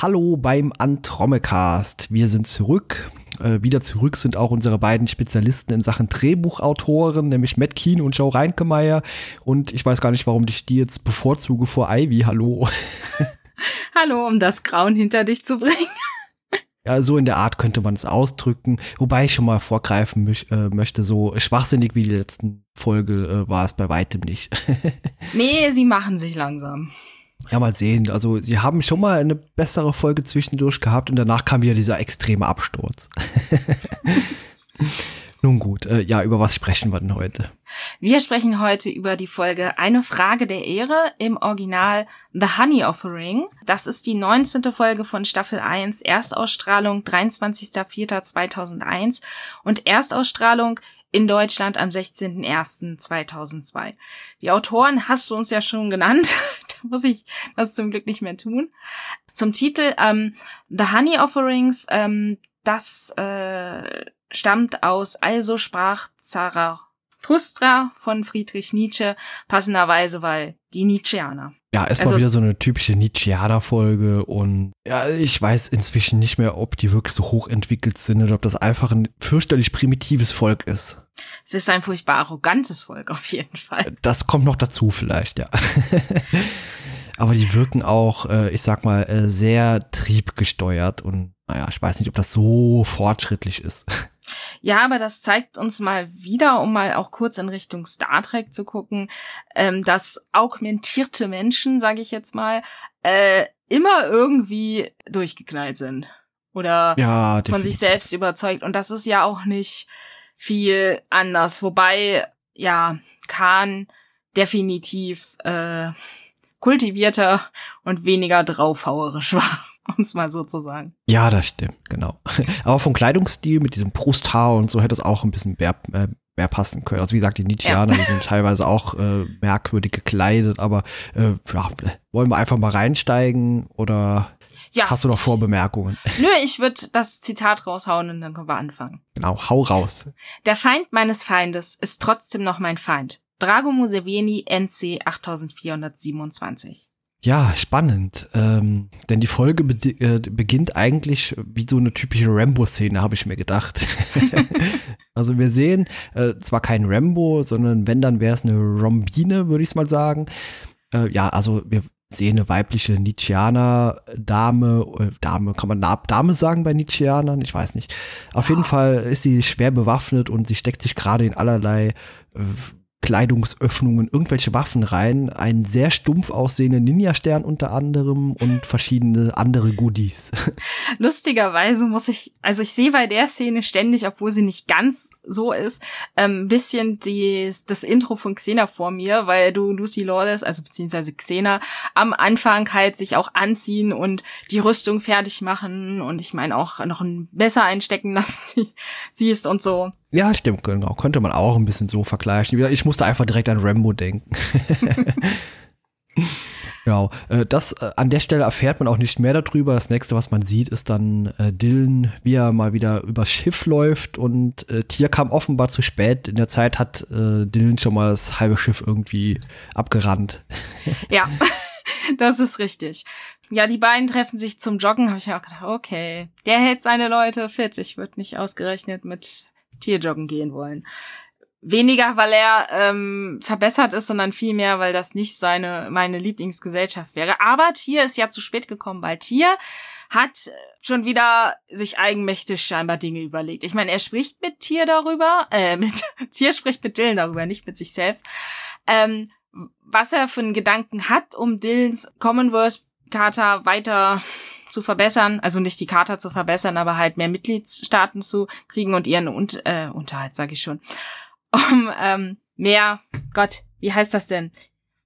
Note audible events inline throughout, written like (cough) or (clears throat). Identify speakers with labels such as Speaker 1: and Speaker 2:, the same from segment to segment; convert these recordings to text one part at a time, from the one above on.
Speaker 1: Hallo beim Antromecast. Wir sind zurück. Äh, wieder zurück sind auch unsere beiden Spezialisten in Sachen Drehbuchautoren, nämlich Matt Keen und Joe Reinkemeyer. Und ich weiß gar nicht, warum ich die jetzt bevorzuge vor Ivy. Hallo. (laughs)
Speaker 2: Hallo, um das Grauen hinter dich zu bringen.
Speaker 1: Ja, so in der Art könnte man es ausdrücken. Wobei ich schon mal vorgreifen mö äh, möchte, so schwachsinnig wie die letzten Folge äh, war es bei weitem nicht. (laughs)
Speaker 2: nee, sie machen sich langsam.
Speaker 1: Ja, mal sehen. Also, sie haben schon mal eine bessere Folge zwischendurch gehabt und danach kam wieder dieser extreme Absturz. (laughs) Nun gut, äh, ja, über was sprechen wir denn heute?
Speaker 2: Wir sprechen heute über die Folge Eine Frage der Ehre im Original The Honey Offering. Das ist die 19. Folge von Staffel 1, Erstausstrahlung 23.04.2001 und Erstausstrahlung in Deutschland am 16.01.2002. Die Autoren hast du uns ja schon genannt. (laughs) da muss ich das zum Glück nicht mehr tun. Zum Titel ähm, The Honey Offerings, ähm, das äh, stammt aus Also sprach Zarathustra von Friedrich Nietzsche, passenderweise, weil die Nietzscheaner.
Speaker 1: Ja, erstmal also, wieder so eine typische Nietzscheaner-Folge und ja, ich weiß inzwischen nicht mehr, ob die wirklich so hochentwickelt sind oder ob das einfach ein fürchterlich primitives Volk ist.
Speaker 2: Es ist ein furchtbar arrogantes Volk auf jeden Fall.
Speaker 1: Das kommt noch dazu vielleicht, ja. (laughs) Aber die wirken auch, äh, ich sag mal, äh, sehr triebgesteuert und naja, ich weiß nicht, ob das so fortschrittlich ist. (laughs)
Speaker 2: Ja, aber das zeigt uns mal wieder, um mal auch kurz in Richtung Star Trek zu gucken, ähm, dass augmentierte Menschen, sage ich jetzt mal, äh, immer irgendwie durchgeknallt sind oder ja, von sich selbst überzeugt. Und das ist ja auch nicht viel anders. Wobei, ja, Khan definitiv äh, kultivierter und weniger draufhauerisch war (laughs) um es mal so zu sagen.
Speaker 1: Ja, das stimmt, genau. (laughs) Aber vom Kleidungsstil mit diesem Brusthaar und so hätte es auch ein bisschen mehr, äh, mehr passen können. Also wie gesagt, die Nietzscheaner, ja. die sind teilweise auch äh, merkwürdig gekleidet, aber äh, ja, wollen wir einfach mal reinsteigen oder ja, hast du noch Vorbemerkungen? (laughs)
Speaker 2: Nö, ich würde das Zitat raushauen und dann können wir anfangen.
Speaker 1: Genau, hau raus.
Speaker 2: Der Feind meines Feindes ist trotzdem noch mein Feind. Drago Museveni NC 8427.
Speaker 1: Ja, spannend. Ähm, denn die Folge be äh, beginnt eigentlich wie so eine typische Rambo-Szene, habe ich mir gedacht. (laughs) also wir sehen äh, zwar kein Rambo, sondern wenn, dann wäre es eine Rombine, würde ich es mal sagen. Äh, ja, also wir sehen eine weibliche Nietzscheaner-Dame. Äh, Dame, kann man Dame sagen bei Nietzscheanern? Ich weiß nicht. Auf jeden Fall ist sie schwer bewaffnet und sie steckt sich gerade in allerlei äh, Kleidungsöffnungen irgendwelche Waffen rein, einen sehr stumpf aussehenden Ninja-Stern unter anderem und verschiedene andere Goodies. (laughs)
Speaker 2: Lustigerweise muss ich, also ich sehe bei der Szene ständig, obwohl sie nicht ganz so ist, ein ähm, bisschen die, das Intro von Xena vor mir, weil du Lucy Lawless, also beziehungsweise Xena, am Anfang halt sich auch anziehen und die Rüstung fertig machen und ich meine auch noch ein Messer einstecken (laughs) lassen siehst und so.
Speaker 1: Ja, stimmt, genau. Könnte man auch ein bisschen so vergleichen. Ich musste einfach direkt an Rambo denken. (laughs) genau. Äh, das, äh, an der Stelle erfährt man auch nicht mehr darüber. Das nächste, was man sieht, ist dann äh, Dylan, wie er mal wieder übers Schiff läuft und Tier kam offenbar zu spät. In der Zeit hat Dylan schon mal das halbe Schiff irgendwie abgerannt. (laughs)
Speaker 2: Ja. (laughs) Das ist richtig. Ja, die beiden treffen sich zum Joggen, habe ich auch gedacht, okay, der hält seine Leute fit. Ich würde nicht ausgerechnet mit Tierjoggen gehen wollen. Weniger, weil er ähm, verbessert ist, sondern vielmehr, weil das nicht seine meine Lieblingsgesellschaft wäre. Aber Tier ist ja zu spät gekommen, weil Tier hat schon wieder sich eigenmächtig scheinbar Dinge überlegt. Ich meine, er spricht mit Tier darüber, äh, (laughs) mit Tier spricht mit Dylan darüber, nicht mit sich selbst. Ähm, was er für einen Gedanken hat, um Dylans Commonwealth Charta weiter zu verbessern, also nicht die Charta zu verbessern, aber halt mehr Mitgliedstaaten zu kriegen und ihren und, äh, Unterhalt, sage ich schon, (laughs) um ähm, mehr, Gott, wie heißt das denn?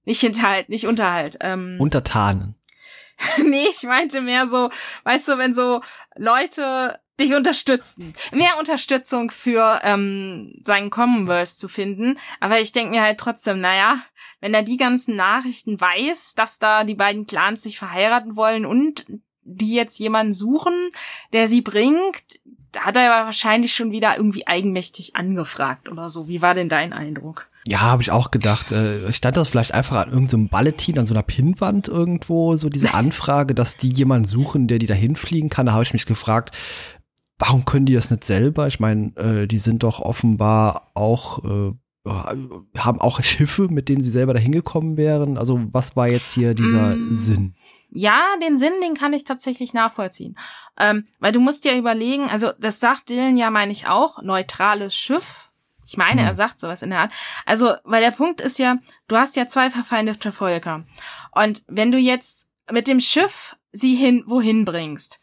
Speaker 2: Nicht Hinterhalt, nicht Unterhalt. Ähm,
Speaker 1: Untertanen. (laughs)
Speaker 2: nee, ich meinte mehr so, weißt du, wenn so Leute dich unterstützen. Mehr Unterstützung für ähm, seinen Commonwealth zu finden. Aber ich denke mir halt trotzdem, naja, wenn er die ganzen Nachrichten weiß, dass da die beiden Clans sich verheiraten wollen und die jetzt jemanden suchen, der sie bringt, da hat er wahrscheinlich schon wieder irgendwie eigenmächtig angefragt oder so. Wie war denn dein Eindruck?
Speaker 1: Ja, habe ich auch gedacht. Äh, stand das vielleicht einfach an irgendeinem Balletin, an so einer Pinnwand irgendwo, so diese (laughs) Anfrage, dass die jemanden suchen, der die da hinfliegen kann? Da habe ich mich gefragt, warum können die das nicht selber? Ich meine, äh, die sind doch offenbar auch, äh, haben auch Schiffe, mit denen sie selber da hingekommen wären. Also was war jetzt hier dieser mm. Sinn?
Speaker 2: Ja, den Sinn, den kann ich tatsächlich nachvollziehen. Ähm, weil du musst ja überlegen, also das sagt Dylan ja, meine ich auch, neutrales Schiff. Ich meine, hm. er sagt sowas in der Art. Also, weil der Punkt ist ja, du hast ja zwei verfeindete Völker. Und wenn du jetzt mit dem Schiff sie hin, wohin bringst,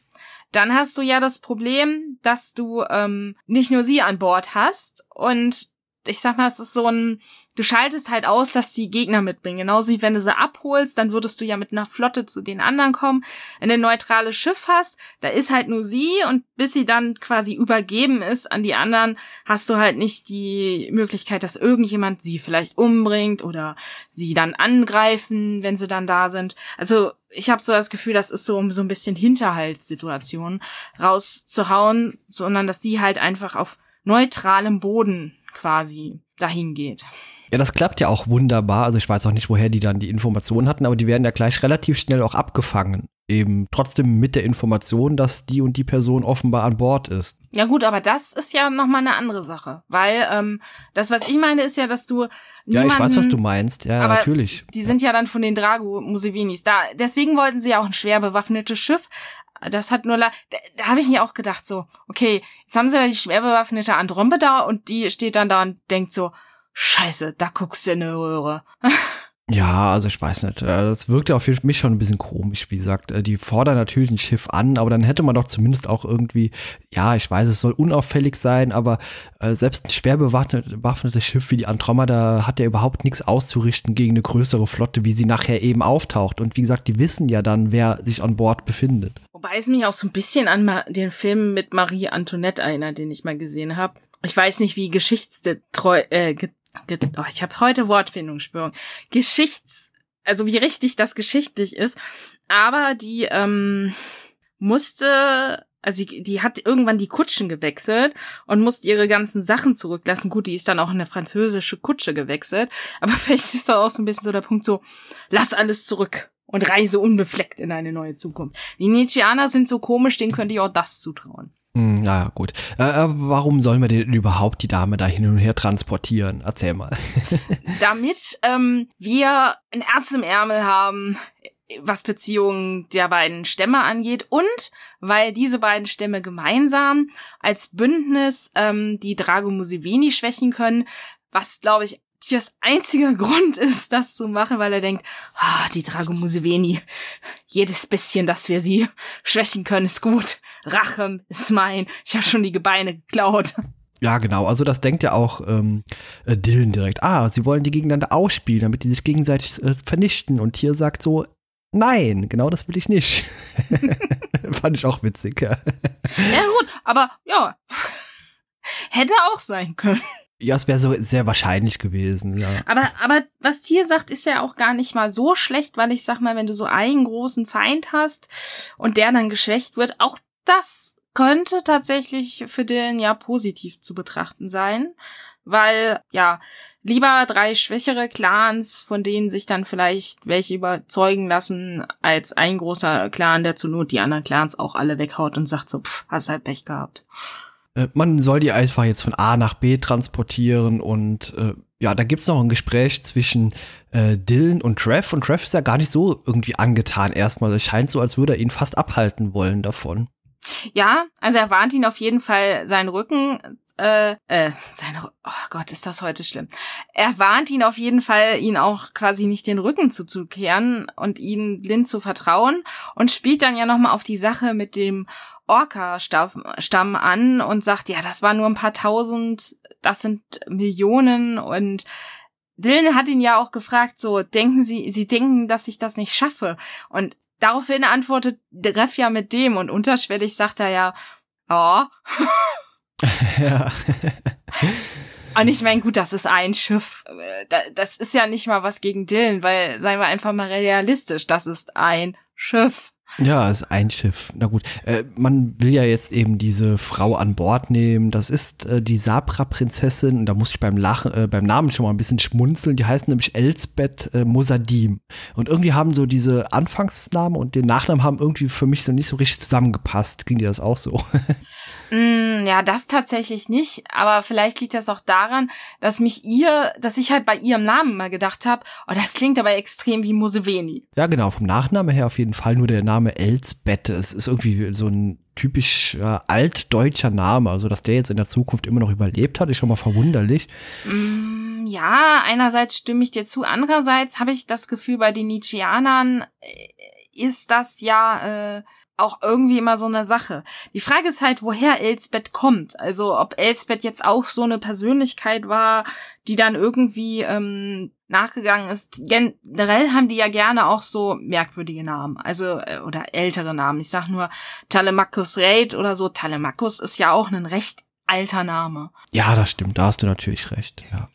Speaker 2: dann hast du ja das Problem, dass du ähm, nicht nur sie an Bord hast und ich sag mal, es ist so ein, du schaltest halt aus, dass die Gegner mitbringen. Genauso wie wenn du sie abholst, dann würdest du ja mit einer Flotte zu den anderen kommen. Wenn du ein neutrales Schiff hast, da ist halt nur sie und bis sie dann quasi übergeben ist an die anderen, hast du halt nicht die Möglichkeit, dass irgendjemand sie vielleicht umbringt oder sie dann angreifen, wenn sie dann da sind. Also ich habe so das Gefühl, das ist so um so ein bisschen Hinterhaltssituation rauszuhauen, sondern dass sie halt einfach auf neutralem Boden quasi dahin geht.
Speaker 1: Ja, das klappt ja auch wunderbar. Also ich weiß auch nicht, woher die dann die Informationen hatten, aber die werden ja gleich relativ schnell auch abgefangen. Eben trotzdem mit der Information, dass die und die Person offenbar an Bord ist.
Speaker 2: Ja gut, aber das ist ja nochmal eine andere Sache. Weil ähm, das, was ich meine, ist ja, dass du
Speaker 1: Ja, ich weiß, was du meinst. Ja, aber natürlich.
Speaker 2: Die sind ja dann von den Drago Musevinis da. Deswegen wollten sie ja auch ein schwer bewaffnetes Schiff, das hat nur, da, da habe ich mir auch gedacht so, okay, jetzt haben sie da die schwer bewaffnete Andromeda und die steht dann da und denkt so, scheiße, da guckst du in eine Röhre. (laughs)
Speaker 1: Ja, also ich weiß nicht. Äh, das wirkte auf mich schon ein bisschen komisch, wie gesagt. Äh, die fordern natürlich ein Schiff an, aber dann hätte man doch zumindest auch irgendwie, ja, ich weiß, es soll unauffällig sein, aber äh, selbst ein schwer bewaffnetes Schiff wie die Andromeda hat ja überhaupt nichts auszurichten gegen eine größere Flotte, wie sie nachher eben auftaucht. Und wie gesagt, die wissen ja dann, wer sich an Bord befindet.
Speaker 2: Wobei es mich auch so ein bisschen an den Film mit Marie Antoinette erinnert, den ich mal gesehen habe. Ich weiß nicht, wie geschichtstreu, äh, oh, ich habe heute Wortfindungsspürung. Geschichts, also wie richtig das geschichtlich ist. Aber die ähm, musste, also die, die hat irgendwann die Kutschen gewechselt und musste ihre ganzen Sachen zurücklassen. Gut, die ist dann auch in eine französische Kutsche gewechselt. Aber (laughs) vielleicht ist da auch so ein bisschen so der Punkt so, lass alles zurück und reise unbefleckt in eine neue Zukunft. Die Nietzscheaner sind so komisch, denen könnte ich auch das zutrauen.
Speaker 1: Hm, ja, gut. Äh, äh, warum sollen wir denn überhaupt die Dame da hin und her transportieren? Erzähl mal. (laughs)
Speaker 2: Damit ähm, wir ein Erz im Ärmel haben, was Beziehungen der beiden Stämme angeht und weil diese beiden Stämme gemeinsam als Bündnis ähm, die Drago Museveni schwächen können, was glaube ich das einzige Grund ist, das zu machen, weil er denkt, ah, die Drago Museveni, jedes bisschen, dass wir sie schwächen können, ist gut. Rache ist mein. Ich habe schon die Gebeine geklaut.
Speaker 1: Ja, genau. Also das denkt ja auch ähm, äh, Dylan direkt. Ah, sie wollen die gegeneinander ausspielen, damit die sich gegenseitig äh, vernichten. Und hier sagt so, nein, genau das will ich nicht. (laughs) Fand ich auch witzig. Ja.
Speaker 2: ja gut, aber ja, (laughs) hätte auch sein können.
Speaker 1: Ja, es wäre so sehr wahrscheinlich gewesen, ja.
Speaker 2: Aber, aber was hier sagt, ist ja auch gar nicht mal so schlecht, weil ich sag mal, wenn du so einen großen Feind hast und der dann geschwächt wird, auch das könnte tatsächlich für den ja positiv zu betrachten sein. Weil, ja, lieber drei schwächere Clans, von denen sich dann vielleicht welche überzeugen lassen, als ein großer Clan, der zu Not die anderen Clans auch alle weghaut und sagt so, pff, hast halt Pech gehabt.
Speaker 1: Äh, man soll die einfach jetzt von A nach B transportieren und äh, ja, da gibt's noch ein Gespräch zwischen äh, Dylan und Trev und Trev ist ja gar nicht so irgendwie angetan erstmal. Es scheint so, als würde er ihn fast abhalten wollen davon.
Speaker 2: Ja, also er warnt ihn auf jeden Fall, seinen Rücken äh, äh, seine, oh Gott, ist das heute schlimm. Er warnt ihn auf jeden Fall, ihn auch quasi nicht den Rücken zuzukehren und ihn blind zu vertrauen und spielt dann ja nochmal auf die Sache mit dem Orca-Stamm an und sagt, ja, das war nur ein paar tausend, das sind Millionen und Dylan hat ihn ja auch gefragt, so, denken Sie, Sie denken, dass ich das nicht schaffe? Und daraufhin antwortet Ref ja mit dem und unterschwellig sagt er ja, ja. (laughs) (laughs) ja. Und ich meine, gut, das ist ein Schiff. Das ist ja nicht mal was gegen Dylan, weil, seien wir einfach mal realistisch, das ist ein Schiff.
Speaker 1: Ja, es ist ein Schiff. Na gut, äh, man will ja jetzt eben diese Frau an Bord nehmen. Das ist äh, die Sabra-Prinzessin. Da muss ich beim Lachen, äh, beim Namen schon mal ein bisschen schmunzeln. Die heißt nämlich Elsbeth äh, Mosadim. Und irgendwie haben so diese Anfangsnamen und den Nachnamen haben irgendwie für mich so nicht so richtig zusammengepasst. Ging dir das auch so? (laughs)
Speaker 2: Mm, ja, das tatsächlich nicht. Aber vielleicht liegt das auch daran, dass mich ihr, dass ich halt bei ihrem Namen mal gedacht habe, oh, das klingt aber extrem wie Museveni.
Speaker 1: Ja, genau. Vom Nachnamen her auf jeden Fall nur der Name Elsbeth. Es ist irgendwie so ein typisch äh, altdeutscher Name. Also, dass der jetzt in der Zukunft immer noch überlebt hat, ist schon mal verwunderlich.
Speaker 2: Mm, ja, einerseits stimme ich dir zu. Andererseits habe ich das Gefühl, bei den Nietzscheanern äh, ist das ja, äh, auch irgendwie immer so eine Sache. Die Frage ist halt, woher Elsbeth kommt. Also ob Elsbeth jetzt auch so eine Persönlichkeit war, die dann irgendwie ähm, nachgegangen ist. Generell haben die ja gerne auch so merkwürdige Namen, also äh, oder ältere Namen. Ich sag nur Telemachus Raid oder so. Telemachus ist ja auch ein recht alter Name.
Speaker 1: Ja, das stimmt. Da hast du natürlich recht. Ja.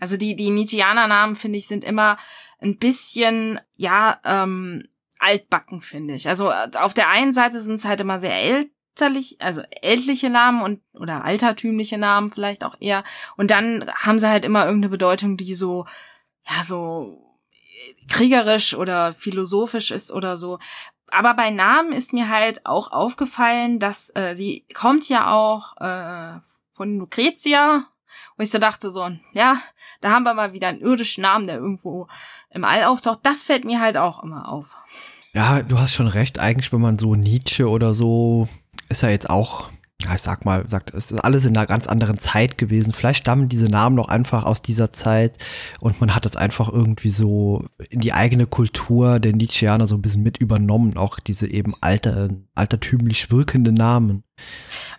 Speaker 2: Also die die Nietzscheaner-Namen finde ich sind immer ein bisschen ja ähm, altbacken, finde ich. Also äh, auf der einen Seite sind es halt immer sehr älterlich, also ältliche Namen und oder altertümliche Namen vielleicht auch eher. Und dann haben sie halt immer irgendeine Bedeutung, die so, ja, so kriegerisch oder philosophisch ist oder so. Aber bei Namen ist mir halt auch aufgefallen, dass äh, sie kommt ja auch äh, von Lucretia, wo ich so dachte so, ja, da haben wir mal wieder einen irdischen Namen, der irgendwo im All auftaucht. Das fällt mir halt auch immer auf.
Speaker 1: Ja, du hast schon recht. Eigentlich, wenn man so Nietzsche oder so, ist ja jetzt auch, ich sag mal, sagt, es ist alles in einer ganz anderen Zeit gewesen. Vielleicht stammen diese Namen noch einfach aus dieser Zeit und man hat das einfach irgendwie so in die eigene Kultur der Nietzscheaner so ein bisschen mit übernommen, auch diese eben alter, altertümlich wirkende Namen.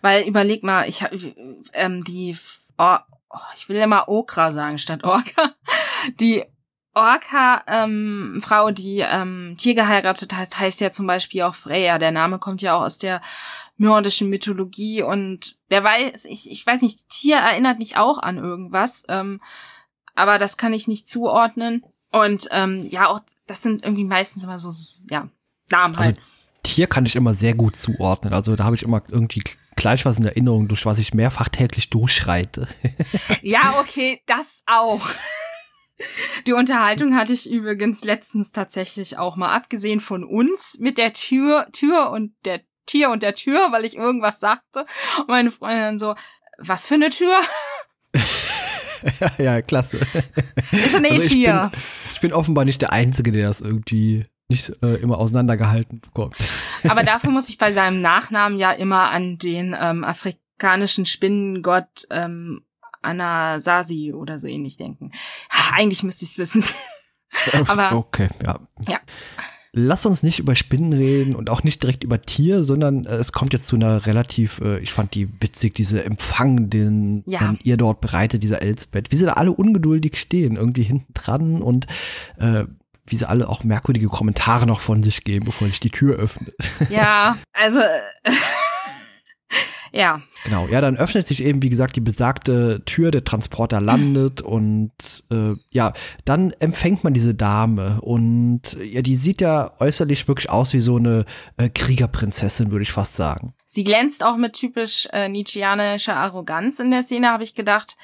Speaker 2: Weil überleg mal, ich habe ähm, die, oh, ich will immer Okra sagen statt Orca. Die Orca-Frau, ähm, die ähm, Tier geheiratet heißt, heißt ja zum Beispiel auch Freya. Der Name kommt ja auch aus der nordischen Mythologie und wer weiß, ich, ich weiß nicht, Tier erinnert mich auch an irgendwas, ähm, aber das kann ich nicht zuordnen. Und ähm, ja, auch das sind irgendwie meistens immer so, ja, Namen also, halt.
Speaker 1: Also, Tier kann ich immer sehr gut zuordnen. Also da habe ich immer irgendwie gleich was in Erinnerung, durch was ich mehrfach täglich durchschreite.
Speaker 2: ja, okay, das auch. (laughs) Die Unterhaltung hatte ich übrigens letztens tatsächlich auch mal abgesehen von uns mit der Tür, Tür und der Tier und der Tür, weil ich irgendwas sagte. Und meine Freundin so, was für eine Tür? (laughs)
Speaker 1: ja, klasse.
Speaker 2: Ist eine also
Speaker 1: ich bin, ich bin offenbar nicht der Einzige, der das irgendwie nicht äh, immer auseinandergehalten bekommt.
Speaker 2: Aber dafür muss ich bei seinem Nachnamen ja immer an den ähm, afrikanischen Spinnengott ähm, Anasazi oder so ähnlich denken. Eigentlich müsste ich es wissen. Aber
Speaker 1: okay, ja.
Speaker 2: Ja.
Speaker 1: Lass uns nicht über Spinnen reden und auch nicht direkt über Tier, sondern äh, es kommt jetzt zu einer relativ, äh, ich fand die witzig, diese Empfang, den ja. ihr dort bereitet, dieser Elsbeth. Wie sie da alle ungeduldig stehen, irgendwie hinten dran und äh, wie sie alle auch merkwürdige Kommentare noch von sich geben, bevor sich die Tür öffnet.
Speaker 2: Ja, also (laughs) Ja.
Speaker 1: Genau, ja, dann öffnet sich eben, wie gesagt, die besagte Tür, der Transporter landet und äh, ja, dann empfängt man diese Dame und ja, die sieht ja äußerlich wirklich aus wie so eine äh, Kriegerprinzessin, würde ich fast sagen.
Speaker 2: Sie glänzt auch mit typisch äh, Nietzscheanischer Arroganz in der Szene, habe ich gedacht.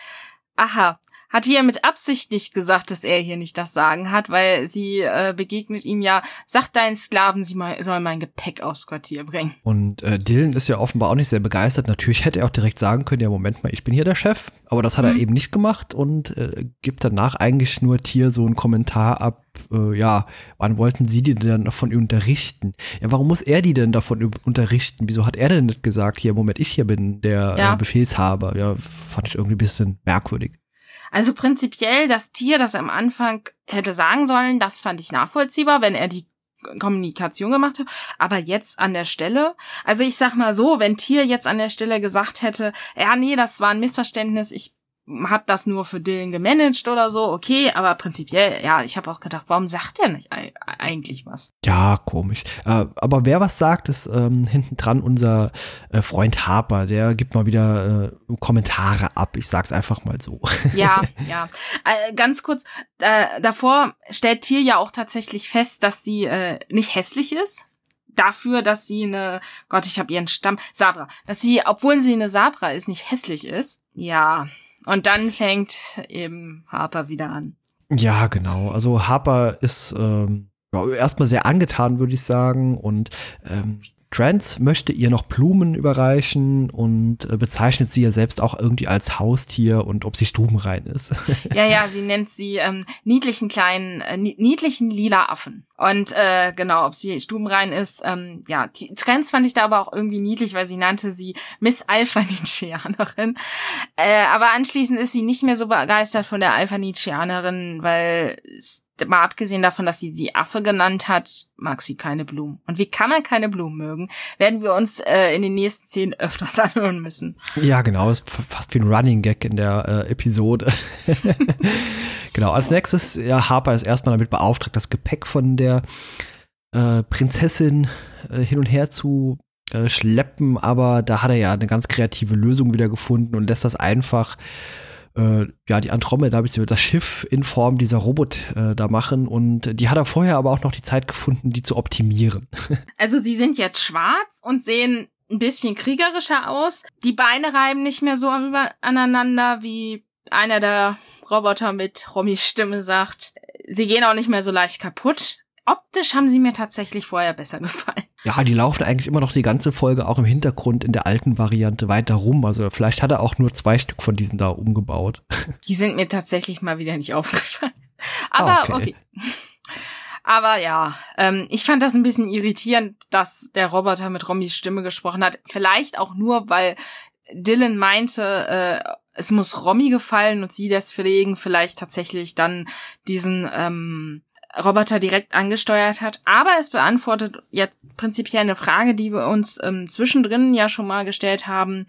Speaker 2: Aha, hat hier mit Absicht nicht gesagt, dass er hier nicht das Sagen hat, weil sie äh, begegnet ihm ja, sagt deinen Sklaven, sie mal, soll mein Gepäck aufs Quartier bringen.
Speaker 1: Und äh, Dylan ist ja offenbar auch nicht sehr begeistert. Natürlich hätte er auch direkt sagen können, ja, Moment mal, ich bin hier der Chef. Aber das hat mhm. er eben nicht gemacht und äh, gibt danach eigentlich nur Tier so einen Kommentar ab, äh, ja, wann wollten sie die denn davon unterrichten? Ja, warum muss er die denn davon unterrichten? Wieso hat er denn nicht gesagt, hier, Moment, ich hier bin der ja. äh, Befehlshaber? Ja, fand ich irgendwie ein bisschen merkwürdig.
Speaker 2: Also prinzipiell das Tier, das am Anfang hätte sagen sollen, das fand ich nachvollziehbar, wenn er die Kommunikation gemacht hat. Aber jetzt an der Stelle, also ich sag mal so, wenn Tier jetzt an der Stelle gesagt hätte, ja, nee, das war ein Missverständnis, ich hab das nur für Dylan gemanagt oder so, okay, aber prinzipiell, ja, ich habe auch gedacht, warum sagt er nicht eigentlich was?
Speaker 1: Ja, komisch. Äh, aber wer was sagt, ist ähm, hinten dran unser äh, Freund Harper, der gibt mal wieder äh, Kommentare ab, ich sag's einfach mal so. (laughs)
Speaker 2: Ja, ja. Äh, ganz kurz, davor stellt Tier ja auch tatsächlich fest, dass sie nicht hässlich ist dafür, dass sie eine, Gott, ich habe ihren Stamm, Sabra, dass sie, obwohl sie eine Sabra ist, nicht hässlich ist. Ja, und dann fängt eben Harper wieder an.
Speaker 1: Ja, genau. Also Harper ist ähm, erstmal sehr angetan, würde ich sagen. Und ähm, Trance möchte ihr noch Blumen überreichen und äh, bezeichnet sie ja selbst auch irgendwie als Haustier und ob sie stubenrein ist. (laughs)
Speaker 2: ja, ja, sie nennt sie ähm, niedlichen kleinen, äh, niedlichen lila Affen. Und äh, genau, ob sie stubenrein ist, ähm, ja, die Trends fand ich da aber auch irgendwie niedlich, weil sie nannte sie Miss Alpha-Nietzscheanerin. Äh, aber anschließend ist sie nicht mehr so begeistert von der Alpha-Nietzscheanerin, weil mal abgesehen davon, dass sie sie Affe genannt hat, mag sie keine Blumen. Und wie kann man keine Blumen mögen, werden wir uns äh, in den nächsten Szenen öfters (laughs) anhören müssen.
Speaker 1: Ja, genau, ist fast wie ein Running Gag in der äh, Episode. (laughs) genau, als nächstes, ja, Harper ist erstmal damit beauftragt, das Gepäck von der äh, Prinzessin äh, hin und her zu äh, schleppen, aber da hat er ja eine ganz kreative Lösung wieder gefunden und lässt das einfach äh, ja, die Andromeda, beziehungsweise das Schiff in Form dieser Robot äh, da machen. Und die hat er vorher aber auch noch die Zeit gefunden, die zu optimieren. (laughs)
Speaker 2: Also sie sind jetzt schwarz und sehen ein bisschen kriegerischer aus. Die Beine reiben nicht mehr so aneinander, wie einer der Roboter mit Rommys Stimme sagt. Sie gehen auch nicht mehr so leicht kaputt. Optisch haben sie mir tatsächlich vorher besser (laughs) gefallen.
Speaker 1: Ja, die laufen eigentlich immer noch die ganze Folge auch im Hintergrund in der alten Variante weiter rum. Also vielleicht hat er auch nur zwei Stück von diesen da umgebaut. (laughs)
Speaker 2: Die sind mir tatsächlich mal wieder nicht (laughs) aufgefallen. Aber ah, okay. okay. Aber ja, ähm, ich fand das ein bisschen irritierend, dass der Roboter mit Rommys Stimme gesprochen hat. Vielleicht auch nur, weil Dylan meinte, äh, es muss Romy gefallen und sie deswegen vielleicht tatsächlich dann diesen ähm, Roboter direkt angesteuert hat. Aber es beantwortet jetzt prinzipiell eine Frage, die wir uns ähm, zwischendrin ja schon mal gestellt haben.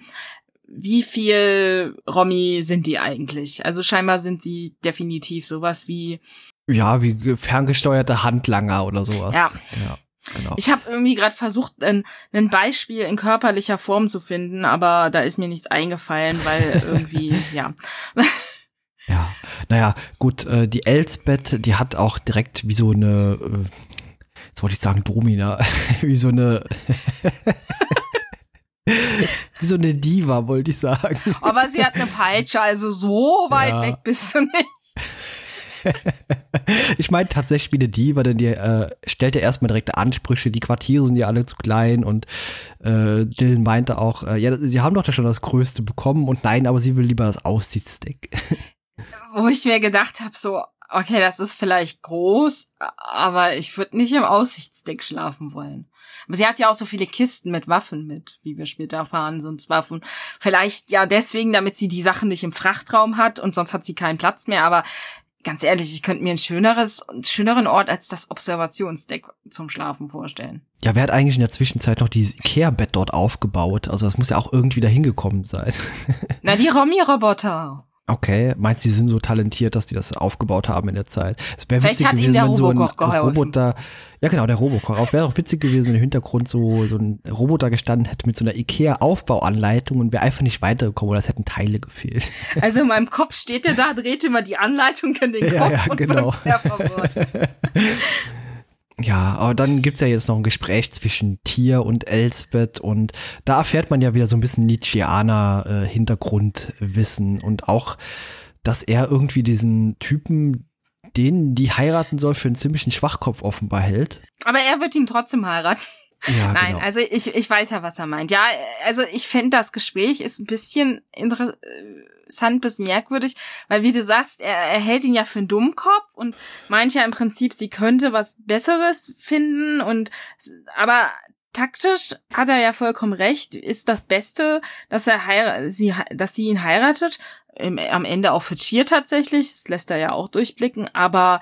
Speaker 2: Wie viel Romy sind die eigentlich? Also scheinbar sind sie definitiv sowas wie
Speaker 1: ja, wie ferngesteuerte Handlanger oder sowas.
Speaker 2: Ja. ja. Genau. Ich habe irgendwie gerade versucht, ein, ein Beispiel in körperlicher Form zu finden, aber da ist mir nichts eingefallen, weil (laughs) irgendwie, ja.
Speaker 1: Ja, naja, gut, äh, die Elsbeth, die hat auch direkt wie so eine, äh, jetzt wollte ich sagen Domina, (laughs) wie so eine, (laughs) wie so eine Diva, wollte ich sagen.
Speaker 2: Aber sie hat eine Peitsche, also so weit ja. weg bist du nicht. (laughs)
Speaker 1: ich meine tatsächlich wie eine Diva, denn die äh, stellte erstmal direkte Ansprüche, die Quartiere sind ja alle zu klein und äh, Dylan meinte auch, äh, ja, sie haben doch schon das Größte bekommen und nein, aber sie will lieber das Aussichtsdeck
Speaker 2: wo ich mir gedacht habe, so, okay, das ist vielleicht groß, aber ich würde nicht im Aussichtsdeck schlafen wollen. Aber sie hat ja auch so viele Kisten mit Waffen mit, wie wir später erfahren, sonst Waffen. Vielleicht ja deswegen, damit sie die Sachen nicht im Frachtraum hat und sonst hat sie keinen Platz mehr, aber ganz ehrlich, ich könnte mir ein schöneres, einen schöneren Ort als das Observationsdeck zum Schlafen vorstellen.
Speaker 1: Ja, wer hat eigentlich in der Zwischenzeit noch dieses Ikea-Bett dort aufgebaut? Also das muss ja auch irgendwie da hingekommen sein.
Speaker 2: Na, die Romy-Roboter.
Speaker 1: Okay, meinst du, die sind so talentiert, dass die das aufgebaut haben in der Zeit? Es wäre witzig gewesen, wenn so ein Roboter, ja genau, der Robokoch. Wäre auch witzig gewesen, wenn im Hintergrund so, so ein Roboter gestanden hätte mit so einer Ikea-Aufbauanleitung und wäre einfach nicht weitergekommen oder es hätten Teile gefehlt. (laughs)
Speaker 2: Also in meinem Kopf steht er da, dreht immer die Anleitung in den Kopf ja, ja, genau. und sehr verwirrt.
Speaker 1: Ja, aber dann gibt's ja jetzt noch ein Gespräch zwischen Tier und Elsbeth und da erfährt man ja wieder so ein bisschen Nietzscheaner äh, Hintergrundwissen und auch, dass er irgendwie diesen Typen, den die heiraten soll, für einen ziemlichen Schwachkopf offenbar hält.
Speaker 2: Aber er wird ihn trotzdem heiraten. Ja, (laughs) Nein, genau. also ich, ich weiß ja, was er meint. Ja, also ich finde, das Gespräch ist ein bisschen interessant interessant bis merkwürdig, weil wie du sagst, er, er hält ihn ja für einen Dummkopf und meint ja im Prinzip, sie könnte was Besseres finden und aber taktisch hat er ja vollkommen recht, ist das Beste, dass er heirat, sie, dass sie ihn heiratet. Im, am Ende auch für Cheer tatsächlich, das lässt er ja auch durchblicken, aber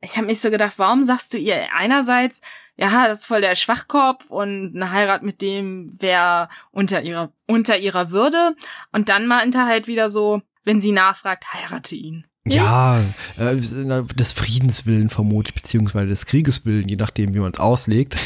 Speaker 2: ich habe mich so gedacht, warum sagst du ihr einerseits, ja, das ist voll der Schwachkopf und eine Heirat mit dem wäre unter ihrer, unter ihrer Würde. Und dann meint er halt wieder so, wenn sie nachfragt, heirate ihn.
Speaker 1: Ja, äh, des Friedenswillen vermutlich, beziehungsweise des Kriegeswillen, je nachdem, wie man es auslegt.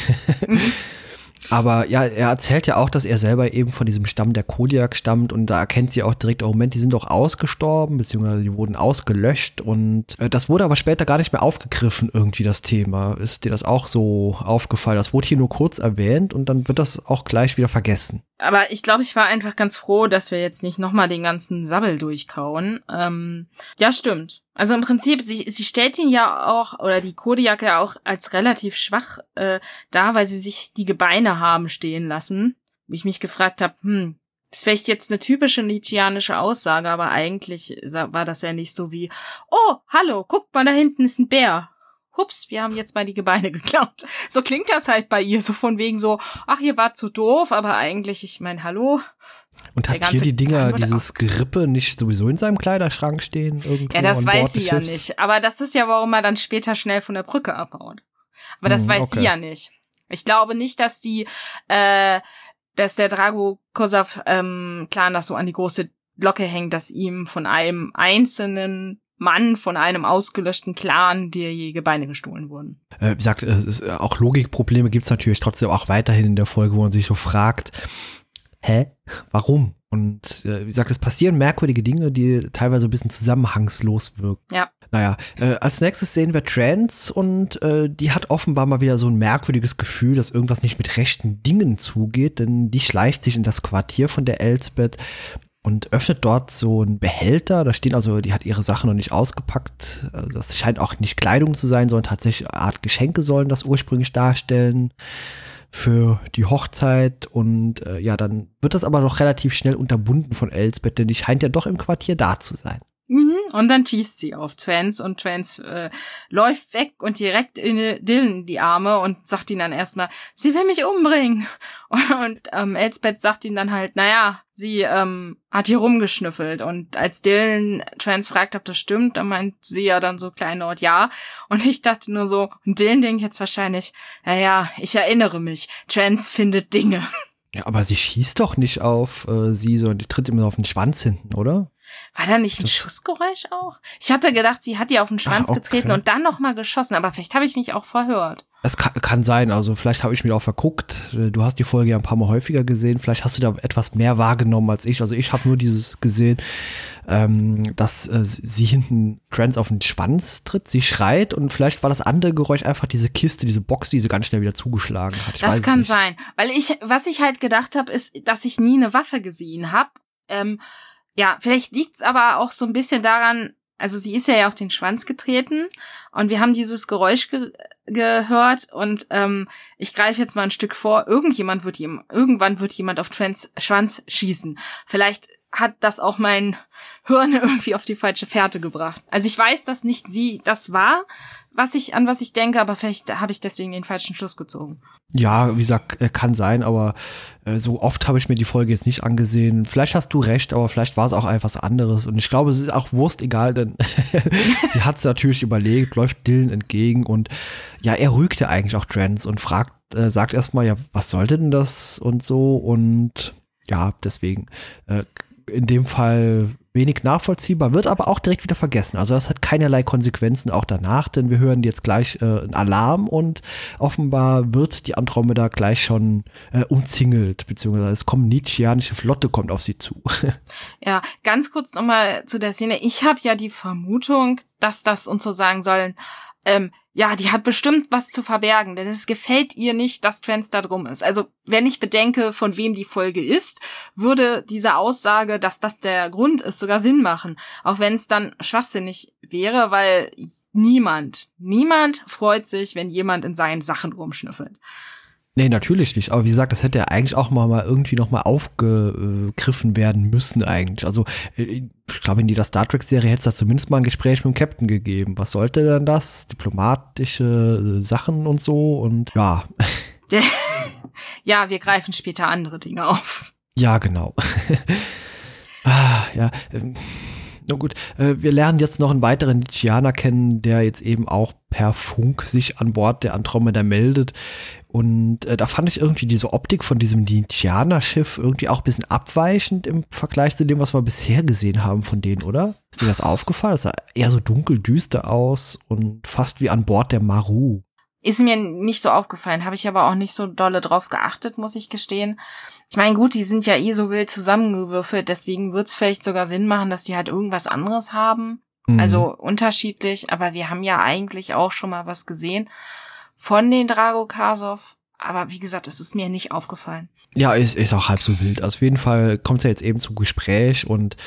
Speaker 1: Mhm. (laughs) Aber ja, er erzählt ja auch, dass er selber eben von diesem Stamm der Kodiak stammt und da erkennt sie auch direkt, oh Moment, die sind doch ausgestorben, beziehungsweise die wurden ausgelöscht und äh, das wurde aber später gar nicht mehr aufgegriffen, irgendwie das Thema. Ist dir das auch so aufgefallen? Das wurde hier nur kurz erwähnt und dann wird das auch gleich wieder vergessen.
Speaker 2: Aber ich glaube, ich war einfach ganz froh, dass wir jetzt nicht nochmal den ganzen Sabbel durchkauen. Ähm, ja, stimmt. Also im Prinzip, sie, sie stellt ihn ja auch, oder die Kodejacke auch als relativ schwach äh, dar, weil sie sich die Gebeine haben stehen lassen. Wie ich mich gefragt habe, hm, ist vielleicht jetzt eine typische Nietzscheanische Aussage, aber eigentlich war das ja nicht so wie, oh, hallo, guckt mal, da hinten ist ein Bär hups, wir haben jetzt mal die Gebeine (laughs) geklaut. So klingt das halt bei ihr, so von wegen so, ach, ihr wart zu doof, aber eigentlich, ich meine, hallo.
Speaker 1: Und hat hier die Dinger, dieses Gerippe nicht sowieso in seinem Kleiderschrank stehen? Irgendwo
Speaker 2: ja, das weiß sie ja nicht. Aber das ist ja, warum er dann später schnell von der Brücke abhaut. Aber das hm, weiß okay. sie ja nicht. Ich glaube nicht, dass die, äh, dass der Drago Kosav ähm, Clan das so an die große Glocke hängt, dass ihm von einem einzelnen Mann von einem ausgelöschten Clan, der je Gebeine gestohlen wurden.
Speaker 1: Äh, wie gesagt, es äh, auch Logikprobleme gibt es natürlich trotzdem auch weiterhin in der Folge, wo man sich so fragt, hä, warum? Und äh, wie gesagt, es passieren merkwürdige Dinge, die teilweise ein bisschen zusammenhangslos wirken.
Speaker 2: Ja.
Speaker 1: Naja, äh, als nächstes sehen wir Trans und äh, die hat offenbar mal wieder so ein merkwürdiges Gefühl, dass irgendwas nicht mit rechten Dingen zugeht, denn die schleicht sich in das Quartier von der Elsbeth und öffnet dort so einen Behälter. Da stehen also, die hat ihre Sachen noch nicht ausgepackt. Also das scheint auch nicht Kleidung zu sein, sondern tatsächlich eine Art Geschenke sollen das ursprünglich darstellen für die Hochzeit. Und äh, ja, dann wird das aber noch relativ schnell unterbunden von Elsbeth, denn die scheint ja doch im Quartier da zu sein.
Speaker 2: Mhm. Und dann schießt sie auf Trans und Trans äh, läuft weg und direkt in Dylan die Arme und sagt ihm dann erstmal, sie will mich umbringen. (laughs) Und ähm, Elsbeth sagt ihm dann halt, naja, sie ähm, hat hier rumgeschnüffelt. Und als Dylan Trans fragt, ob das stimmt, dann meint sie ja dann so kleinlaut ja. Und ich dachte nur so, und Dylan denkt jetzt wahrscheinlich, naja, ich erinnere mich, Trans findet Dinge. (laughs)
Speaker 1: Ja, aber sie schießt doch nicht auf äh, sie, sondern die tritt immer auf den Schwanz hinten, oder?
Speaker 2: War da nicht ein das Schussgeräusch auch? Ich hatte gedacht, sie hat ihr auf den Schwanz ah, okay. getreten und dann nochmal geschossen, aber vielleicht habe ich mich auch verhört.
Speaker 1: Es kann, kann sein, also vielleicht habe ich mich auch verguckt. Du hast die Folge ja ein paar Mal häufiger gesehen, vielleicht hast du da etwas mehr wahrgenommen als ich. Also ich habe nur dieses gesehen, ähm, dass äh, sie hinten Trans auf den Schwanz tritt, sie schreit und vielleicht war das andere Geräusch einfach diese Kiste, diese Box, die sie ganz schnell wieder zugeschlagen hat. Ich
Speaker 2: das kann sein, weil ich, was ich halt gedacht habe, ist, dass ich nie eine Waffe gesehen habe. Ähm, ja, vielleicht liegt's aber auch so ein bisschen daran, also sie ist ja auf den Schwanz getreten und wir haben dieses Geräusch ge gehört und ähm, ich greife jetzt mal ein Stück vor, irgendjemand wird ihm, irgendwann wird jemand auf Trans Schwanz schießen. Vielleicht hat das auch mein Hirn (laughs) irgendwie auf die falsche Fährte gebracht. Also ich weiß, dass nicht sie das war, was ich, an was ich denke, aber vielleicht habe ich deswegen den falschen Schluss gezogen.
Speaker 1: Ja, wie gesagt, äh, kann sein, aber äh, so oft habe ich mir die Folge jetzt nicht angesehen. Vielleicht hast du recht, aber vielleicht war es auch etwas anderes. Und ich glaube, es ist auch Wurst egal, denn (laughs) sie hat es natürlich überlegt, läuft Dylan entgegen und ja, er rügt ja eigentlich auch Trans und fragt, äh, sagt erstmal, ja, was sollte denn das und so und ja, deswegen äh, in dem Fall wenig nachvollziehbar, wird aber auch direkt wieder vergessen. Also das hat keinerlei Konsequenzen auch danach, denn wir hören jetzt gleich äh, einen Alarm und offenbar wird die Andromeda gleich schon äh, umzingelt, beziehungsweise es kommt Nietzscheanische Flotte kommt auf sie zu. (laughs)
Speaker 2: ja, ganz kurz nochmal zu der Szene. Ich habe ja die Vermutung, dass das uns so sagen sollen, ähm, ja, die hat bestimmt was zu verbergen, denn es gefällt ihr nicht, dass Trans da drum ist. Also, wenn ich bedenke, von wem die Folge ist, würde diese Aussage, dass das der Grund ist, sogar Sinn machen. Auch wenn es dann schwachsinnig wäre, weil niemand, niemand freut sich, wenn jemand in seinen Sachen rumschnüffelt.
Speaker 1: Nee, natürlich nicht. Aber wie gesagt, das hätte ja eigentlich auch mal, mal irgendwie noch mal aufgegriffen werden müssen eigentlich. Also äh, ich glaube, in jeder Star Trek-Serie hätte es da zumindest mal ein Gespräch mit dem Captain gegeben. Was sollte denn das? Diplomatische äh, Sachen und so und ja. (laughs)
Speaker 2: ja, wir greifen später andere Dinge auf.
Speaker 1: Ja, genau. (laughs) ah, ja. Ähm na gut, äh, wir lernen jetzt noch einen weiteren Nietzscheaner kennen, der jetzt eben auch per Funk sich an Bord der Andromeda meldet. Und äh, da fand ich irgendwie diese Optik von diesem Nietzscheaner-Schiff irgendwie auch ein bisschen abweichend im Vergleich zu dem, was wir bisher gesehen haben von denen, oder? Ist dir das aufgefallen? Das sah eher so dunkel düster aus und fast wie an Bord der Maru.
Speaker 2: Ist mir nicht so aufgefallen, habe ich aber auch nicht so dolle drauf geachtet, muss ich gestehen. Ich meine, gut, die sind ja eh so wild zusammengewürfelt, deswegen wird's vielleicht sogar Sinn machen, dass die halt irgendwas anderes haben. Mhm. Also unterschiedlich, aber wir haben ja eigentlich auch schon mal was gesehen von den Drago Kasov. Aber wie gesagt, es ist mir nicht aufgefallen.
Speaker 1: Ja, ist, ist auch halb so wild. Also auf jeden Fall kommt es ja jetzt eben zum Gespräch und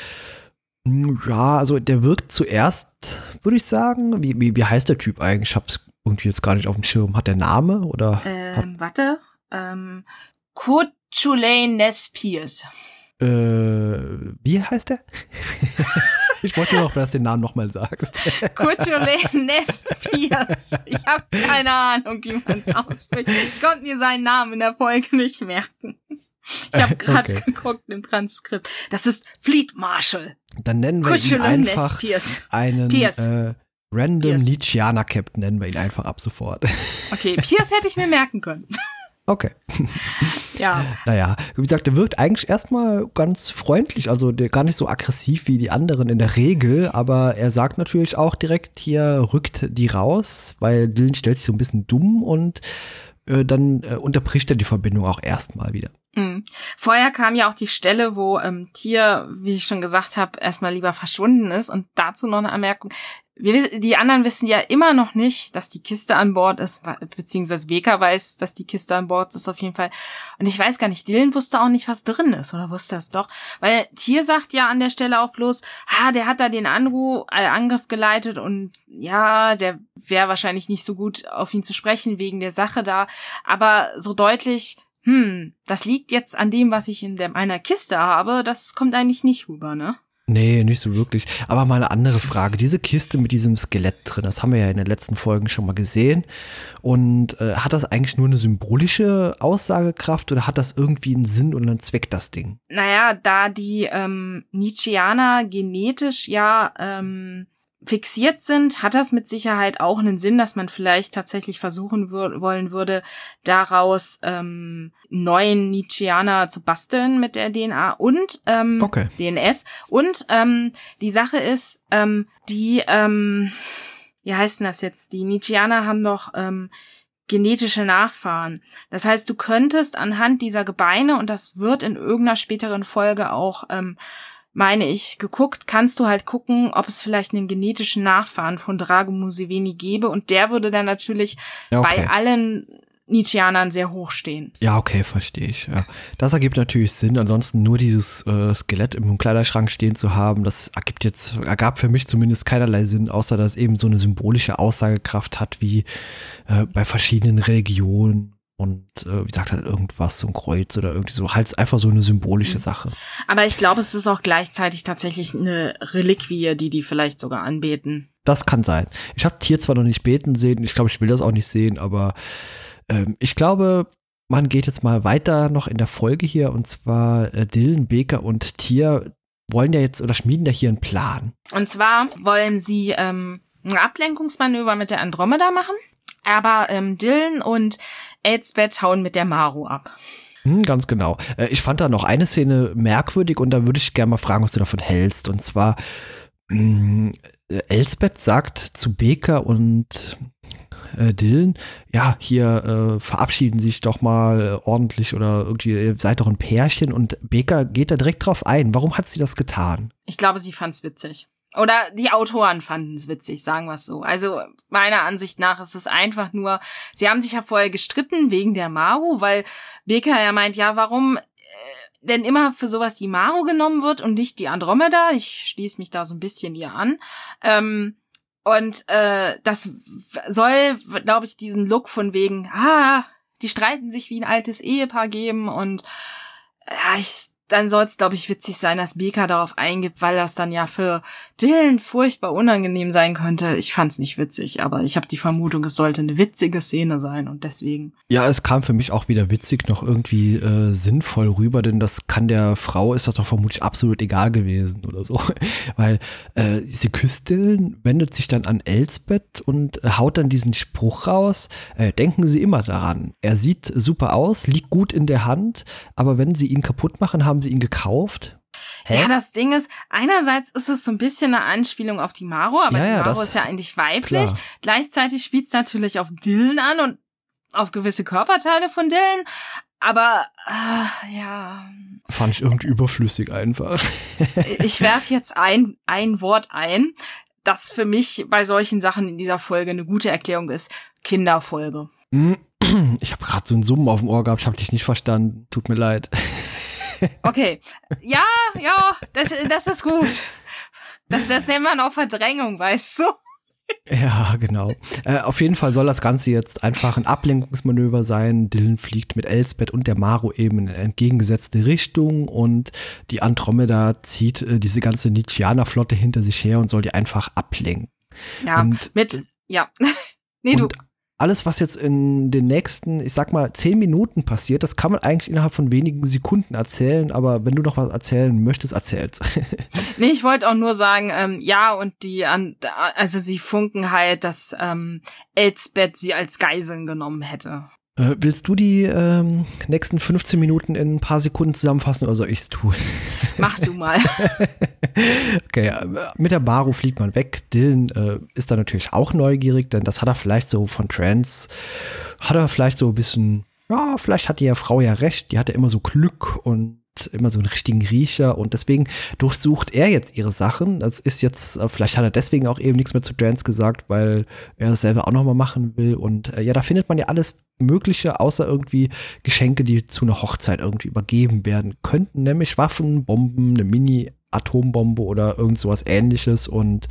Speaker 1: ja, also der wirkt zuerst, würde ich sagen. Wie, wie, wie heißt der Typ eigentlich? Ich hab's irgendwie jetzt gar nicht auf dem Schirm. Hat der Name oder?
Speaker 2: Ähm, warte. Ähm, Kurt Chulain Ness Pierce.
Speaker 1: Äh, wie heißt der? (laughs) Ich wollte nur noch, dass du den Namen nochmal sagst. (laughs)
Speaker 2: Ness Pierce. Ich habe keine Ahnung, wie man es ausspricht. Ich konnte mir seinen Namen in der Folge nicht merken. Ich habe gerade okay. geguckt im Transkript. Das ist Fleet Marshal.
Speaker 1: Dann nennen wir ihn einfach einen Pierce. Äh, Random Nietzscheaner Captain nennen wir ihn einfach ab sofort.
Speaker 2: Okay, Pierce hätte ich mir merken können.
Speaker 1: Okay. Ja. Naja, wie gesagt, der wirkt eigentlich erstmal ganz freundlich, also gar nicht so aggressiv wie die anderen in der Regel, aber er sagt natürlich auch direkt hier, rückt die raus, weil Dylan stellt sich so ein bisschen dumm und äh, dann äh, unterbricht er die Verbindung auch erstmal wieder.
Speaker 2: Mhm. Vorher kam ja auch die Stelle, wo ähm, Tier, wie ich schon gesagt habe, erstmal lieber verschwunden ist. Und dazu noch eine Anmerkung wir, die anderen wissen ja immer noch nicht, dass die Kiste an Bord ist, beziehungsweise Weka weiß, dass die Kiste an Bord ist auf jeden Fall. Und ich weiß gar nicht, Dylan wusste auch nicht, was drin ist, oder wusste es doch? Weil Tier sagt ja an der Stelle auch bloß, ah, der hat da den Anruf, äh, Angriff geleitet und ja, der wäre wahrscheinlich nicht so gut auf ihn zu sprechen wegen der Sache da. Aber so deutlich, hm, das liegt jetzt an dem, was ich in der, meiner Kiste habe, das kommt eigentlich nicht rüber, ne?
Speaker 1: Nee, nicht so wirklich. Aber mal eine andere Frage. Diese Kiste mit diesem Skelett drin, das haben wir ja in den letzten Folgen schon mal gesehen. Und äh, hat das eigentlich nur eine symbolische Aussagekraft oder hat das irgendwie einen Sinn oder einen Zweck, das Ding?
Speaker 2: Naja, da die ähm, Nietzscheaner genetisch ja ähm, fixiert sind, hat das mit Sicherheit auch einen Sinn, dass man vielleicht tatsächlich versuchen wür wollen würde, daraus ähm, neuen Nietzscheaner zu basteln mit der DNA und ähm, okay. DNS. Und ähm, die Sache ist, ähm, die, ähm, wie heißt denn das jetzt? Die Nietzscheaner haben doch ähm, genetische Nachfahren. Das heißt, du könntest anhand dieser Gebeine, und das wird in irgendeiner späteren Folge auch ähm, meine ich, geguckt, kannst du halt gucken, ob es vielleicht einen genetischen Nachfahren von Drago Museveni gäbe und der würde dann natürlich ja, okay. bei allen Nietzscheanern sehr hoch stehen.
Speaker 1: Ja, okay, verstehe ich. Ja. Das ergibt natürlich Sinn. Ansonsten nur dieses äh, Skelett im Kleiderschrank stehen zu haben, das ergibt jetzt, ergab für mich zumindest keinerlei Sinn, außer dass es eben so eine symbolische Aussagekraft hat wie äh, bei verschiedenen Religionen und äh, wie gesagt halt irgendwas, so ein Kreuz oder irgendwie so, halt einfach so eine symbolische mhm. Sache.
Speaker 2: Aber ich glaube, es ist auch gleichzeitig tatsächlich eine Reliquie, die die vielleicht sogar anbeten.
Speaker 1: Das kann sein. Ich habe Tier zwar noch nicht beten sehen, ich glaube, ich will das auch nicht sehen, aber ähm, ich glaube, man geht jetzt mal weiter noch in der Folge hier und zwar äh, Dylan, Baker und Tier wollen ja jetzt oder schmieden ja hier einen Plan.
Speaker 2: Und zwar wollen sie ähm, ein Ablenkungsmanöver mit der Andromeda machen. Aber ähm, Dylan und Elsbeth hauen mit der Maru ab.
Speaker 1: Hm, ganz genau. Äh, ich fand da noch eine Szene merkwürdig und da würde ich gerne mal fragen, was du davon hältst. Und zwar, äh, Elsbeth sagt zu Baker und äh, Dylan, ja, hier äh, verabschieden sich doch mal ordentlich oder irgendwie seid doch ein Pärchen und Baker geht da direkt drauf ein. Warum hat sie das getan?
Speaker 2: Ich glaube, sie fand es witzig. Oder die Autoren fanden es witzig, sagen wir es so. Also meiner Ansicht nach ist es einfach nur, sie haben sich ja vorher gestritten wegen der Maru, weil Becker ja meint, ja, warum äh, denn immer für sowas die Maru genommen wird und nicht die Andromeda. Ich schließe mich da so ein bisschen ihr an. Ähm, und äh, das soll, glaube ich, diesen Look von wegen, ah, die streiten sich wie ein altes Ehepaar geben und ja, ich dann soll es, glaube ich, witzig sein, dass Beka darauf eingibt, weil das dann ja für Dylan furchtbar unangenehm sein könnte. Ich fand's nicht witzig, aber ich habe die Vermutung, es sollte eine witzige Szene sein und deswegen.
Speaker 1: Ja, es kam für mich auch wieder witzig noch irgendwie äh, sinnvoll rüber, denn das kann der Frau, ist das doch vermutlich absolut egal gewesen oder so. (laughs) weil äh, sie küsst Dylan, wendet sich dann an Elsbeth und äh, haut dann diesen Spruch raus. Äh, denken Sie immer daran, er sieht super aus, liegt gut in der Hand, aber wenn Sie ihn kaputt machen, haben haben sie ihn gekauft? Hä?
Speaker 2: Ja, das Ding ist, einerseits ist es so ein bisschen eine Anspielung auf die Maro, aber
Speaker 1: Ja,
Speaker 2: die Maro ist ja eigentlich weiblich.
Speaker 1: klar.
Speaker 2: Gleichzeitig spielt es natürlich auf Dylan an und auf gewisse Körperteile von Dylan. Aber äh, ja,
Speaker 1: Fand ich irgendwie überflüssig einfach. (laughs)
Speaker 2: ich werf jetzt ein, ein Wort ein, das für mich bei solchen Sachen in dieser Folge eine gute Erklärung ist. Kinderfolge.
Speaker 1: Hm, (clears throat) Ich habe gerade so einen Summen auf dem Ohr gehabt, ich habe dich nicht verstanden. Tut mir leid.
Speaker 2: Okay. Ja, ja, das, das ist gut. Das, das nennt man auch Verdrängung, weißt du?
Speaker 1: Ja, genau. Äh, auf jeden Fall soll das Ganze jetzt einfach ein Ablenkungsmanöver sein. Dylan fliegt mit Elsbeth und der Maro eben in entgegengesetzte Richtung und die Andromeda zieht äh, diese ganze Nietzscheaner-Flotte hinter sich her und soll die einfach ablenken.
Speaker 2: Ja,
Speaker 1: Und-
Speaker 2: mit, ja. (laughs) Nee, du,
Speaker 1: alles, was jetzt in den nächsten, ich sag mal, zehn Minuten passiert, das kann man eigentlich innerhalb von wenigen Sekunden erzählen, aber wenn du noch was erzählen möchtest, erzähl's. (laughs)
Speaker 2: Nee, ich wollte auch nur sagen, ähm, ja, und die, an, also sie funken halt, dass ähm, Elsbeth sie als Geiseln genommen hätte.
Speaker 1: Äh, willst du die ähm, nächsten 15 Minuten in ein paar Sekunden zusammenfassen oder soll ich's tun? (laughs)
Speaker 2: Mach du mal. (laughs)
Speaker 1: Okay, äh, mit der Baru fliegt man weg. Dylan äh, ist da natürlich auch neugierig, denn das hat er vielleicht so von Trans, hat er vielleicht so ein bisschen, ja, vielleicht hat die Frau ja recht, die hatte immer so Glück und immer so einen richtigen Riecher und deswegen durchsucht er jetzt ihre Sachen. Das ist jetzt, äh, vielleicht hat er deswegen auch eben nichts mehr zu Trans gesagt, weil er es selber auch nochmal machen will und äh, ja, da findet man ja alles Mögliche, außer irgendwie Geschenke, die zu einer Hochzeit irgendwie übergeben werden könnten, nämlich Waffen, Bomben, eine Mini-Atombombe oder irgend sowas ähnliches. Und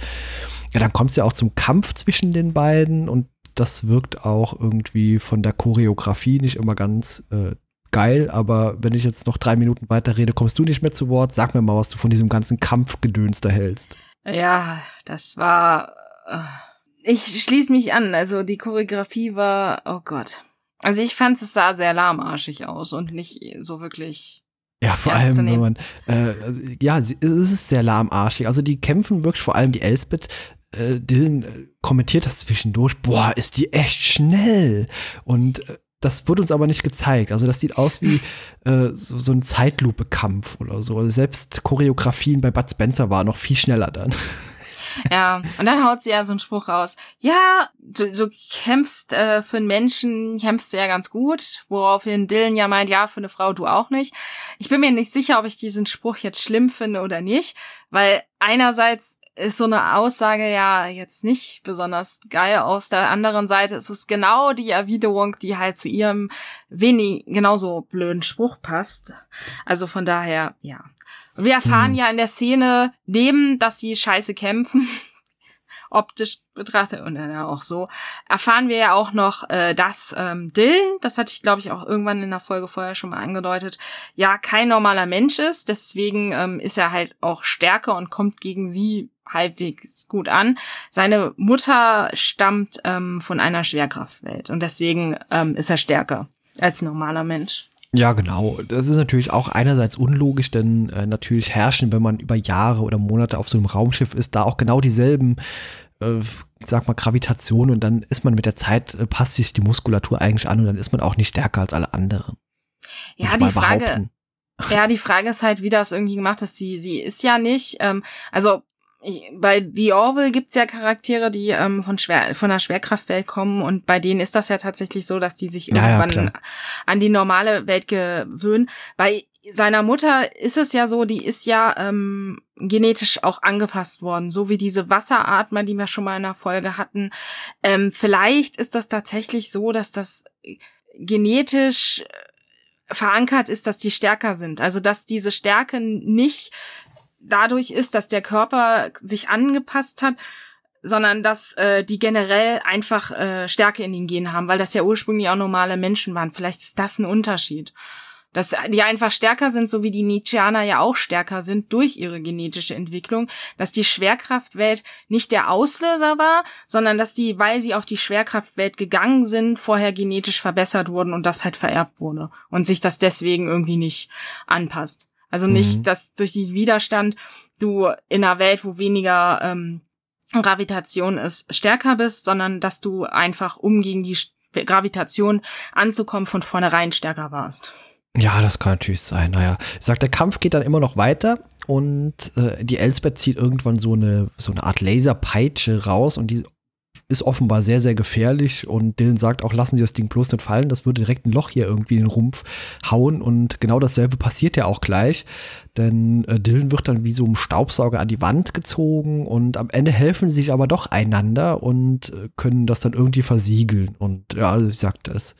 Speaker 1: ja, dann kommt es ja auch zum Kampf zwischen den beiden und das wirkt auch irgendwie von der Choreografie nicht immer ganz äh, geil, aber wenn ich jetzt noch drei Minuten weiter rede, kommst du nicht mehr zu Wort. Sag mir mal, was du von diesem ganzen Kampfgedöns da hältst.
Speaker 2: Ja, das war. Äh, ich schließe mich an. Also die Choreografie war, oh Gott. Also ich fand es sah sehr lahmarschig aus und nicht so wirklich.
Speaker 1: Ja, vor
Speaker 2: Ernst
Speaker 1: allem, wenn man, äh, also, ja, sie- es ist sehr lahmarschig. Also die kämpfen wirklich, vor allem die Elsbeth, äh, Dylan äh, kommentiert das zwischendurch, boah, ist die echt schnell. Und äh, das wird uns aber nicht gezeigt. Also das sieht aus wie äh, so, so ein Zeitlupe-Kampf oder so. Also selbst Choreografien bei Bud Spencer waren noch viel schneller dann. (laughs)
Speaker 2: Ja, und dann haut sie ja so einen Spruch raus. Ja, du, du kämpfst äh, für einen Menschen, kämpfst du ja ganz gut. Woraufhin Dylan ja meint, ja, für eine Frau du auch nicht. Ich bin mir nicht sicher, ob ich diesen Spruch jetzt schlimm finde oder nicht, weil einerseits ist so eine Aussage ja jetzt nicht besonders geil. Auf der anderen Seite ist es genau die Erwiderung, die halt zu ihrem wenig genauso blöden Spruch passt. Also von daher, ja. Wir erfahren
Speaker 1: Hm.
Speaker 2: ja in der Szene, neben, dass sie scheiße kämpfen, (laughs) optisch betrachtet und dann auch so, erfahren wir ja auch noch, äh, dass ähm, Dylan, das hatte ich glaube ich auch irgendwann in der Folge vorher schon mal angedeutet, ja kein normaler Mensch ist. Deswegen ähm, ist er halt auch stärker und kommt gegen sie halbwegs gut an. Seine Mutter stammt ähm, von einer Schwerkraftwelt und deswegen ähm, ist er stärker als normaler Mensch.
Speaker 1: Ja, genau. Das ist natürlich auch einerseits unlogisch, denn äh, natürlich herrschen, wenn man über Jahre oder Monate auf so einem Raumschiff ist, da auch genau dieselben, äh, sag mal, Gravitation und dann ist man mit der Zeit, äh, passt sich die Muskulatur eigentlich an und dann ist man auch nicht stärker als alle anderen.
Speaker 2: Ja, die Frage,
Speaker 1: behaupten. (laughs)
Speaker 2: Ja, die Frage ist halt, wie das irgendwie gemacht ist. Sie, sie ist ja nicht, ähm, also bei The Orville gibt's ja Charaktere, die ähm, von, Schwer, von der Schwerkraftwelt kommen und bei denen ist das ja tatsächlich so, dass die sich
Speaker 1: Ja, ja,
Speaker 2: irgendwann
Speaker 1: klar.
Speaker 2: an die normale Welt gewöhnen. Bei seiner Mutter ist es ja so, die ist ja ähm, genetisch auch angepasst worden, so wie diese Wasseratmer, die wir schon mal in der Folge hatten. Ähm, vielleicht ist das tatsächlich so, dass das genetisch verankert ist, dass die stärker sind. Also dass diese Stärke nicht dadurch ist, dass der Körper sich angepasst hat, sondern dass äh, die generell einfach äh, Stärke in den Genen haben, weil das ja ursprünglich auch normale Menschen waren. Vielleicht ist das ein Unterschied. Dass die einfach stärker sind, so wie die Nietzscheaner ja auch stärker sind durch ihre genetische Entwicklung, dass die Schwerkraftwelt nicht der Auslöser war, sondern dass die, weil sie auf die Schwerkraftwelt gegangen sind, vorher genetisch verbessert wurden und das halt vererbt wurde und sich das deswegen irgendwie nicht anpasst. Also nicht,
Speaker 1: Mhm.
Speaker 2: dass durch diesen Widerstand du in einer Welt, wo weniger ähm, Gravitation ist, stärker bist, sondern dass du einfach, um gegen die Gravitation anzukommen, von vornherein stärker warst.
Speaker 1: Ja, das kann natürlich sein. Naja, ich sag, der Kampf geht dann immer noch weiter und äh, die Elsbeth zieht irgendwann so eine, so eine Art Laserpeitsche raus und die ist offenbar sehr, sehr gefährlich und Dylan sagt auch, lassen Sie das Ding bloß nicht fallen, das würde direkt ein Loch hier irgendwie in den Rumpf hauen und genau dasselbe passiert ja auch gleich, denn äh, Dylan wird dann wie so ein Staubsauger an die Wand gezogen und am Ende helfen sie sich aber doch einander und äh, können das dann irgendwie versiegeln und ja, also ich sagte es,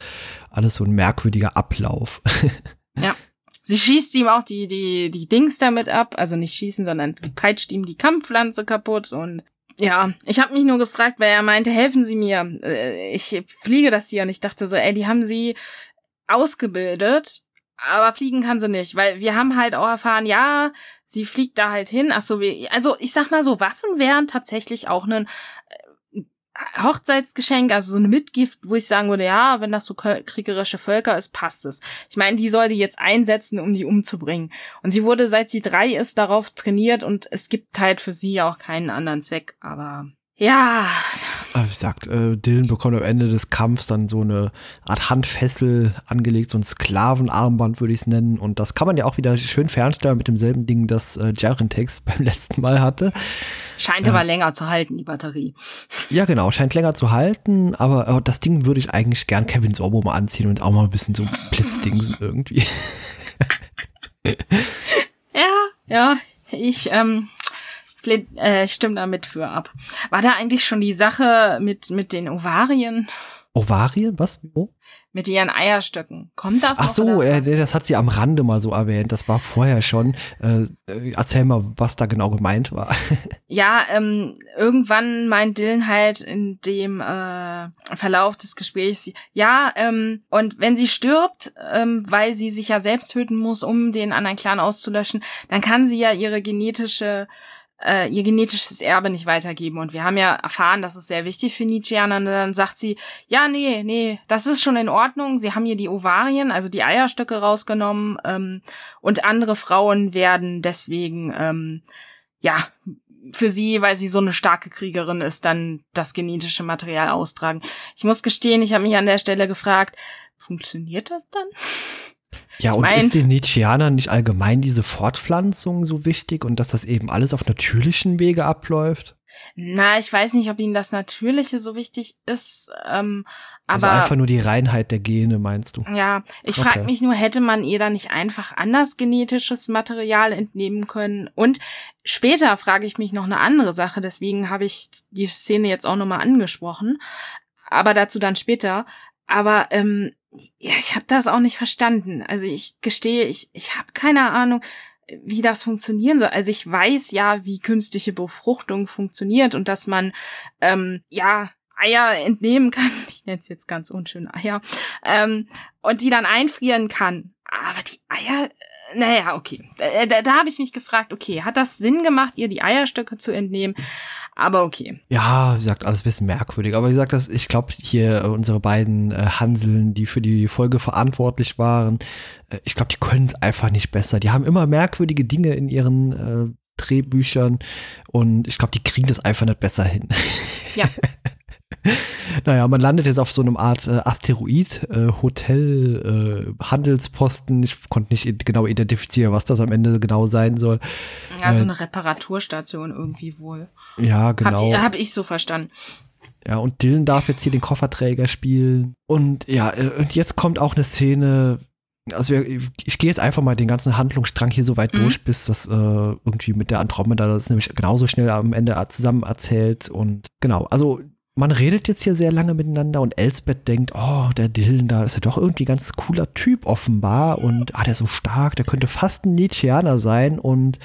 Speaker 1: alles so ein merkwürdiger Ablauf. (laughs)
Speaker 2: ja. Sie schießt ihm auch die, die, die Dings damit ab, also nicht schießen, sondern sie peitscht ihm die Kampfpflanze kaputt und ja, ich habe mich nur gefragt, weil er meinte, helfen Sie mir. Äh, ich fliege das hier und ich dachte so, ey, die haben sie ausgebildet, aber fliegen kann sie nicht, weil wir haben halt auch erfahren, ja, sie fliegt da halt hin. Ach so, also ich sag mal so, Waffen wären tatsächlich auch ein Hochzeitsgeschenk, also so eine Mitgift, wo ich sagen würde, ja, wenn das so kriegerische Völker ist, passt es. Ich meine, die soll die jetzt einsetzen, um die umzubringen. Und sie wurde, seit sie drei ist, darauf trainiert und es gibt halt für sie auch keinen anderen Zweck, aber ja.
Speaker 1: Wie gesagt, äh, Dylan bekommt am Ende des Kampfs dann so eine Art Handfessel angelegt, so ein Sklavenarmband würde ich es nennen. Und das kann man ja auch wieder schön fernsteuern mit demselben Ding, das äh, Jarentex (laughs) beim letzten Mal hatte.
Speaker 2: Scheint aber länger zu halten, die Batterie.
Speaker 1: Ja, genau, scheint länger zu halten, aber äh, das Ding würde ich eigentlich gern Kevin Sorbo mal anziehen und auch mal ein bisschen so Blitzdings (laughs) irgendwie.
Speaker 2: ja, ja, ich, ähm, äh, stimme da mit für ab. War da eigentlich schon die Sache mit, mit den Ovarien?
Speaker 1: Ovarien? Was? Wo?
Speaker 2: Mit ihren Eierstöcken. Kommt das?
Speaker 1: Ach so, äh, das hat sie am Rande mal so erwähnt. Das war vorher schon. Äh, äh erzähl mal, was da genau gemeint war. (laughs)
Speaker 2: ja, ähm, irgendwann meint Dylan halt in dem äh, Verlauf des Gesprächs, ja, ähm, und wenn sie stirbt, ähm, weil sie sich ja selbst töten muss, um den anderen Clan auszulöschen, dann kann sie ja ihre genetische äh, ihr genetisches Erbe nicht weitergeben. Und wir haben ja erfahren, das ist sehr wichtig für Nietzscheaner. Und dann sagt sie, ja, nee, nee, das ist schon in Ordnung. Sie haben hier die Ovarien, also die Eierstöcke rausgenommen. Ähm, und andere Frauen werden deswegen, ähm, ja, für sie, weil sie so eine starke Kriegerin ist, dann das genetische Material austragen. Ich muss gestehen, ich habe mich an der Stelle gefragt, funktioniert das dann?
Speaker 1: Ja, und mein, ist den Nietzscheanern nicht allgemein diese Fortpflanzung so wichtig und dass das eben alles auf natürlichen Wege abläuft?
Speaker 2: Na, ich weiß nicht, ob ihnen das Natürliche so wichtig ist. Ähm,
Speaker 1: also
Speaker 2: aber,
Speaker 1: also einfach nur die Reinheit der Gene, meinst du?
Speaker 2: Ja, ich okay. frage mich nur, hätte man ihr da nicht einfach anders genetisches Material entnehmen können? Und später frage ich mich noch eine andere Sache, deswegen habe ich die Szene jetzt auch nochmal angesprochen. Aber dazu dann später. Aber ähm, ja, ich habe das auch nicht verstanden. Also ich gestehe, ich, ich habe keine Ahnung, wie das funktionieren soll. Also ich weiß ja, wie künstliche Befruchtung funktioniert und dass man ähm, ja Eier entnehmen kann. (laughs) Ich nenne es jetzt ganz unschön Eier. Ähm, und die dann einfrieren kann. Aber die Eier, naja, okay. Da, da, da habe ich mich gefragt, okay, hat das Sinn gemacht, ihr die Eierstöcke zu entnehmen? Aber okay.
Speaker 1: Ja, wie gesagt, alles ein bisschen merkwürdig. Aber wie gesagt, das, ich glaube, hier äh, unsere beiden äh, Hanseln, die für die Folge verantwortlich waren, äh, ich glaube, die können es einfach nicht besser. Die haben immer merkwürdige Dinge in ihren äh, Drehbüchern und ich glaube, die kriegen das einfach nicht besser hin.
Speaker 2: Ja. (laughs) (laughs)
Speaker 1: naja, man landet jetzt auf so einem Art äh, Asteroid, äh, Hotel, äh, Handelsposten. Ich konnte nicht genau identifizieren, was das am Ende genau sein soll.
Speaker 2: Ja, so äh, eine Reparaturstation irgendwie wohl.
Speaker 1: Ja, genau.
Speaker 2: Habe hab ich so verstanden.
Speaker 1: Ja, und Dylan darf jetzt hier den Kofferträger spielen. Und ja, äh, und jetzt kommt auch eine Szene, also ich gehe jetzt einfach mal den ganzen Handlungsstrang hier so weit mhm. durch, bis das äh, irgendwie mit der Andromeda, das ist nämlich genauso schnell am Ende zusammen erzählt. Und genau, also man redet jetzt hier sehr lange miteinander und Elsbeth denkt, oh, der Dylan da, ist ja doch irgendwie ein ganz cooler Typ offenbar und ah, der ist so stark, der könnte fast ein Nietzscheaner sein und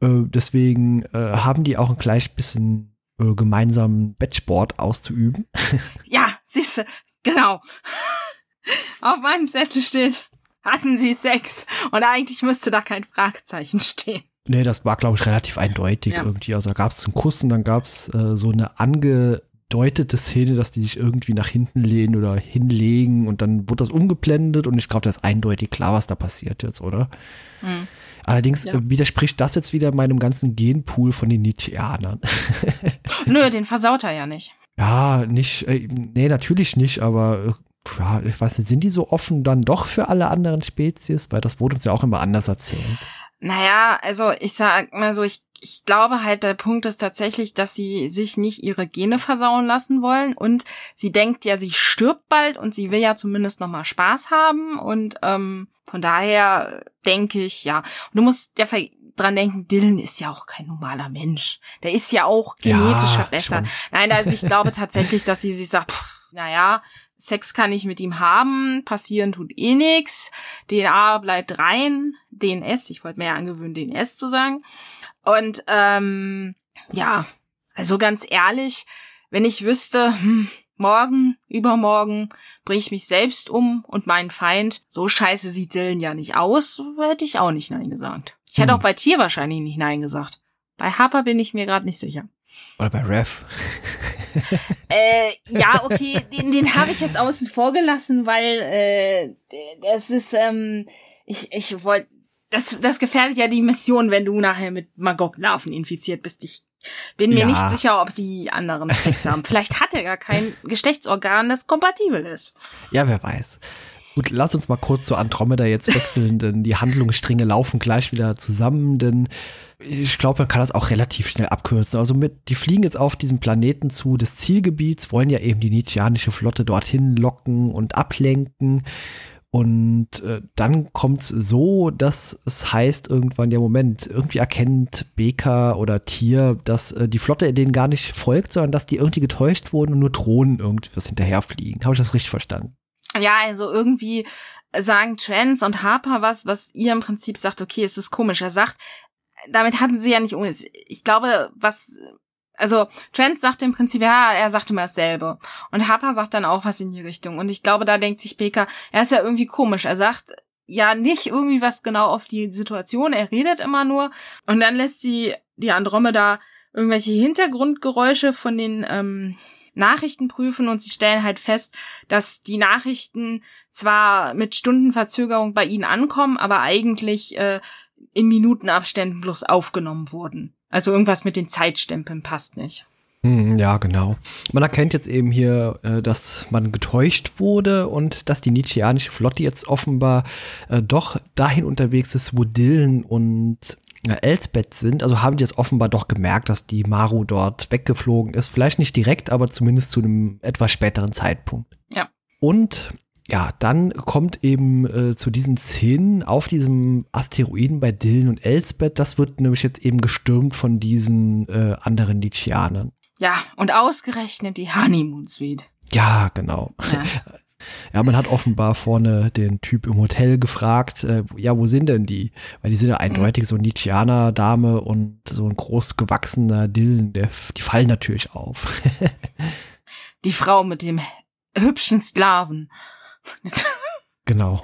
Speaker 1: äh, deswegen äh, haben die auch ein gleich bisschen äh, gemeinsamen Bettsport auszuüben. (laughs)
Speaker 2: Ja, siehste, genau. (laughs) Auf meinem Zettel steht, hatten sie Sex und eigentlich müsste da kein Fragezeichen stehen.
Speaker 1: Nee, das war, glaube ich, relativ eindeutig ja. irgendwie. Also da gab es einen Kuss und dann gab es äh, so eine ange deutete Szene, dass die sich irgendwie nach hinten lehnen oder hinlegen und dann wird das umgeblendet und ich glaube, das ist eindeutig klar, was da passiert jetzt, oder? Mhm. Allerdings ja. äh, widerspricht das jetzt wieder meinem ganzen Genpool von den Nietzscheanern. (laughs)
Speaker 2: Nö, den versaut er ja nicht.
Speaker 1: Ja, nicht, äh, nee, natürlich nicht, aber äh, ja, ich weiß nicht, sind die so offen dann doch für alle anderen Spezies? Weil das wurde uns ja auch immer anders erzählt.
Speaker 2: Naja, also ich sag mal so, ich, ich glaube halt, der Punkt ist tatsächlich, dass sie sich nicht ihre Gene versauen lassen wollen und sie denkt ja, sie stirbt bald und sie will ja zumindest noch mal Spaß haben und ähm, von daher denke ich, ja. Und du musst ja dran denken, Dylan ist ja auch kein normaler Mensch. Der ist ja auch genetisch ja, verbessert. Schon. Nein, also ich glaube tatsächlich, dass sie sich sagt, pff, naja, Sex kann ich mit ihm haben, passieren tut eh nix, DNA bleibt rein, DNS, ich wollte mir ja angewöhnen, DNS zu sagen. Und ähm, ja, also ganz ehrlich, wenn ich wüsste, hm, morgen, übermorgen bringe ich mich selbst um und meinen Feind, so scheiße sieht Dylan ja nicht aus, hätte ich auch nicht Nein gesagt. Ich hätte hm. auch bei Tier wahrscheinlich nicht Nein gesagt. Bei Harper bin ich mir gerade nicht sicher.
Speaker 1: Oder bei Rev. (laughs)
Speaker 2: äh, ja, okay, den, den habe ich jetzt außen vor gelassen, weil äh, das ist, ähm, ich, ich wollte, das, das gefährdet ja die Mission, wenn du nachher mit Magog-Larven infiziert bist. Ich bin mir ja. nicht sicher, ob sie anderen Sex (laughs) haben. Vielleicht hat er gar kein Geschlechtsorgan, das kompatibel ist.
Speaker 1: Ja, wer weiß. Gut, lass uns mal kurz zu Andromeda jetzt wechseln, (laughs) denn die Handlungsstränge laufen gleich wieder zusammen, denn ich glaube, man kann das auch relativ schnell abkürzen. Also mit, die fliegen jetzt auf diesem Planeten zu des Zielgebiets, wollen ja eben die Nietzscheanische Flotte dorthin locken und ablenken. Und äh, dann kommt es so, dass es heißt irgendwann, der Moment, irgendwie erkennt Beker oder Tier, dass äh, die Flotte denen gar nicht folgt, sondern dass die irgendwie getäuscht wurden und nur Drohnen irgendwas hinterherfliegen. Habe ich das richtig verstanden?
Speaker 2: Ja, also irgendwie sagen Trans und Harper was, was ihr im Prinzip sagt, okay, es ist komisch. Er sagt, damit hatten sie ja nicht, ich glaube, was, also Trent sagt im Prinzip, ja, er sagt immer dasselbe. Und Harper sagt dann auch was in die Richtung. Und ich glaube, da denkt sich Baker, er ist ja irgendwie komisch. Er sagt ja nicht irgendwie was genau auf die Situation, er redet immer nur. Und dann lässt sie die Andromeda irgendwelche Hintergrundgeräusche von den ähm, Nachrichten prüfen und sie stellen halt fest, dass die Nachrichten zwar mit Stundenverzögerung bei ihnen ankommen, aber eigentlich äh, in Minutenabständen bloß aufgenommen wurden. Also irgendwas mit den Zeitstempeln passt nicht.
Speaker 1: Hm, ja, genau. Man erkennt jetzt eben hier, äh, dass man getäuscht wurde und dass die Nietzscheanische Flotte jetzt offenbar äh, doch dahin unterwegs ist, wo Dylan und äh, Elsbeth sind. Also haben die jetzt offenbar doch gemerkt, dass die Maru dort weggeflogen ist. Vielleicht nicht direkt, aber zumindest zu einem etwas späteren Zeitpunkt.
Speaker 2: Ja.
Speaker 1: Und ja, dann kommt eben äh, zu diesen Szenen auf diesem Asteroiden bei Dylan und Elsbeth. Das wird nämlich jetzt eben gestürmt von diesen äh, anderen Nietzscheanern.
Speaker 2: Ja, und ausgerechnet die Honeymoon Suite.
Speaker 1: Ja, genau. Ja. (laughs) ja. man hat offenbar vorne den Typ im Hotel gefragt, äh, ja, wo sind denn die? Weil die sind ja eindeutig mhm. so Nietzscheaner-Dame und so ein großgewachsener Dylan, der, die fallen natürlich auf. (laughs)
Speaker 2: die Frau mit dem hübschen Sklaven. (laughs)
Speaker 1: Genau.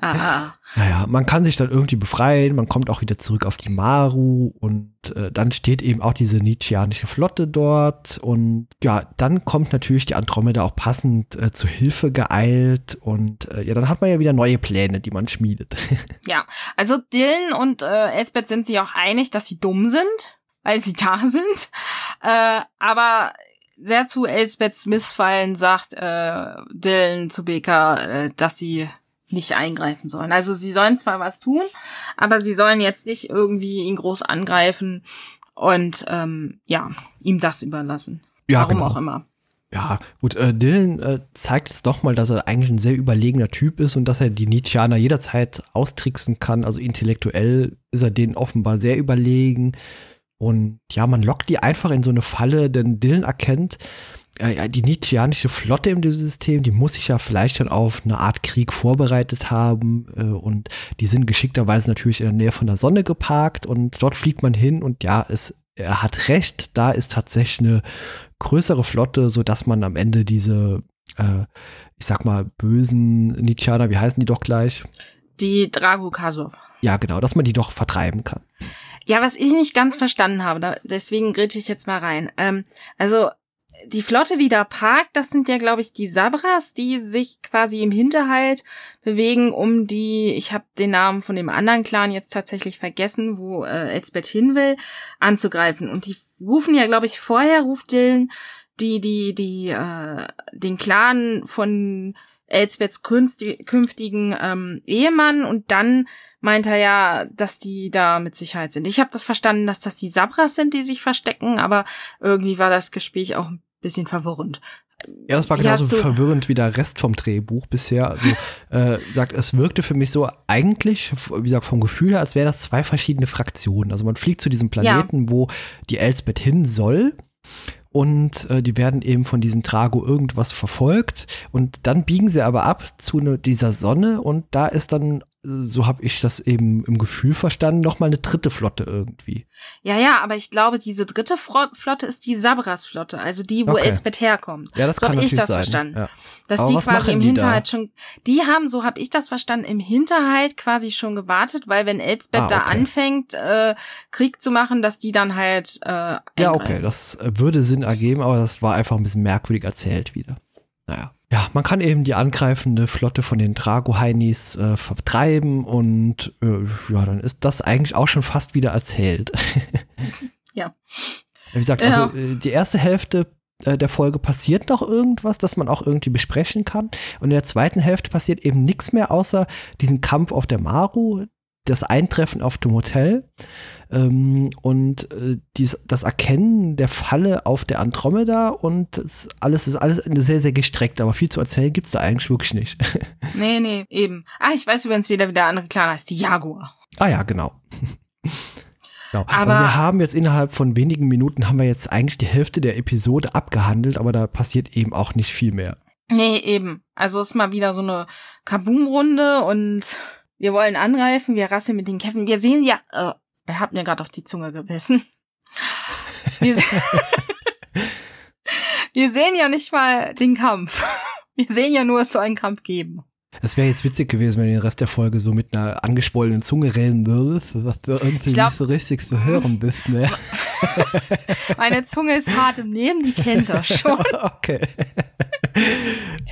Speaker 2: Ah.
Speaker 1: naja, man kann sich dann irgendwie befreien, man kommt auch wieder zurück auf die Maru und äh, dann steht eben auch diese Nietzscheanische Flotte dort und ja, dann kommt natürlich die Andromeda auch passend äh, zur Hilfe geeilt und äh, ja, dann hat man ja wieder neue Pläne, die man schmiedet. (laughs)
Speaker 2: ja, also Dylan und äh, Elsbeth sind sich auch einig, dass sie dumm sind, weil sie da sind, äh, aber sehr zu Elsbeths Missfallen sagt äh, Dylan zu Baker, äh, dass sie nicht eingreifen sollen. Also sie sollen zwar was tun, aber sie sollen jetzt nicht irgendwie ihn groß angreifen und ähm, ja, ihm das überlassen. Ja, Warum genau. auch immer.
Speaker 1: Ja, gut, äh, Dylan äh, zeigt jetzt doch mal, dass er eigentlich ein sehr überlegener Typ ist und dass er die Nietzscheaner jederzeit austricksen kann. Also intellektuell ist er denen offenbar sehr überlegen. Und ja, man lockt die einfach in so eine Falle, denn Dylan erkennt, äh, die Nietzscheanische Flotte im System, die muss sich ja vielleicht schon auf eine Art Krieg vorbereitet haben. Äh, und die sind geschickterweise natürlich in der Nähe von der Sonne geparkt und dort fliegt man hin und ja, es, er hat recht, da ist tatsächlich eine größere Flotte, sodass man am Ende diese, äh, ich sag mal, bösen Nietzscheaner, wie heißen die doch gleich?
Speaker 2: Die Drago Kasov.
Speaker 1: Ja, genau, dass man die doch vertreiben kann.
Speaker 2: Ja, was ich nicht ganz verstanden habe, da, deswegen grätsche ich jetzt mal rein. Ähm, also die Flotte, die da parkt, das sind ja, glaube ich, die Sabras, die sich quasi im Hinterhalt bewegen, um die, ich habe den Namen von dem anderen Clan jetzt tatsächlich vergessen, wo äh, Elsbeth hin will, anzugreifen. Und die rufen ja, glaube ich, vorher ruft Dylan die, die, die, äh, den Clan von Elsbeths künftigen ähm, Ehemann und dann meint er ja, dass die da mit Sicherheit sind. Ich habe das verstanden, dass das die Sabras sind, die sich verstecken, aber irgendwie war das Gespräch auch ein bisschen verwirrend.
Speaker 1: Ja, das war
Speaker 2: Wie
Speaker 1: genauso verwirrend wie der Rest vom Drehbuch bisher. Also, (laughs) äh, sagt, es wirkte für mich so eigentlich, wie gesagt, vom Gefühl her, als wären das zwei verschiedene Fraktionen. Also man fliegt zu diesem Planeten, wo die Elsbeth hin soll. Und äh, die werden eben von diesen Trago irgendwas verfolgt. Und dann biegen sie aber ab zu ne, dieser Sonne. Und da ist dann, so habe ich das eben im Gefühl verstanden, nochmal eine dritte Flotte irgendwie.
Speaker 2: Ja, ja, aber ich glaube, diese dritte Flotte ist die Sabras-Flotte, also die, wo
Speaker 1: Okay.
Speaker 2: Elsbeth herkommt.
Speaker 1: Ja, das
Speaker 2: so
Speaker 1: kann
Speaker 2: hab ich das
Speaker 1: sein.
Speaker 2: verstanden.
Speaker 1: Ja.
Speaker 2: Dass
Speaker 1: Aber
Speaker 2: die quasi im
Speaker 1: die
Speaker 2: Hinterhalt
Speaker 1: da?
Speaker 2: schon, die haben, so habe ich das verstanden, im Hinterhalt quasi schon gewartet, weil wenn Elsbeth
Speaker 1: Ah,
Speaker 2: da
Speaker 1: okay.
Speaker 2: anfängt, äh, Krieg zu machen, dass die dann halt äh,
Speaker 1: Ja,
Speaker 2: eingreifen.
Speaker 1: okay, das äh, würde Sinn ergeben, aber das war einfach ein bisschen merkwürdig erzählt wieder. Naja. Ja, man kann eben die angreifende Flotte von den Drago-Heinis äh, vertreiben und äh, ja, dann ist das eigentlich auch schon fast wieder erzählt. (laughs)
Speaker 2: Ja.
Speaker 1: Wie gesagt,
Speaker 2: Ja.
Speaker 1: also äh, die erste Hälfte äh, der Folge passiert noch irgendwas, das man auch irgendwie besprechen kann. Und in der zweiten Hälfte passiert eben nichts mehr, außer diesen Kampf auf der Maru, das Eintreffen auf dem Hotel ähm, und äh, dies, das Erkennen der Falle auf der Andromeda und das alles ist alles sehr, sehr gestreckt, aber viel zu erzählen gibt's da eigentlich wirklich nicht. (laughs)
Speaker 2: Nee, nee, eben. Ah, ich weiß übrigens wieder, wie der andere Clan heißt, die Jaguar.
Speaker 1: ah ja, genau. (laughs) Genau.
Speaker 2: Aber-
Speaker 1: also wir haben jetzt innerhalb von wenigen Minuten haben wir jetzt eigentlich die Hälfte der Episode abgehandelt, aber da passiert eben auch nicht viel mehr.
Speaker 2: Nee, eben. Also ist mal wieder so eine Kaboom-Runde und wir wollen angreifen, wir rasseln mit den Kämpfen. Wir sehen ja, äh, er hat mir gerade auf die Zunge gebissen. Wir, se (laughs) wir sehen ja nicht mal den Kampf. Wir sehen ja nur, es soll einen Kampf geben.
Speaker 1: Es wäre jetzt witzig gewesen, wenn du den Rest der Folge so mit einer angeschwollenen Zunge reden würdest, dass du irgendwie
Speaker 2: glaub-
Speaker 1: nicht so richtig zu hören bist, ne?
Speaker 2: Meine Zunge ist hart im Nehmen, die kennt er schon. (laughs)
Speaker 1: okay.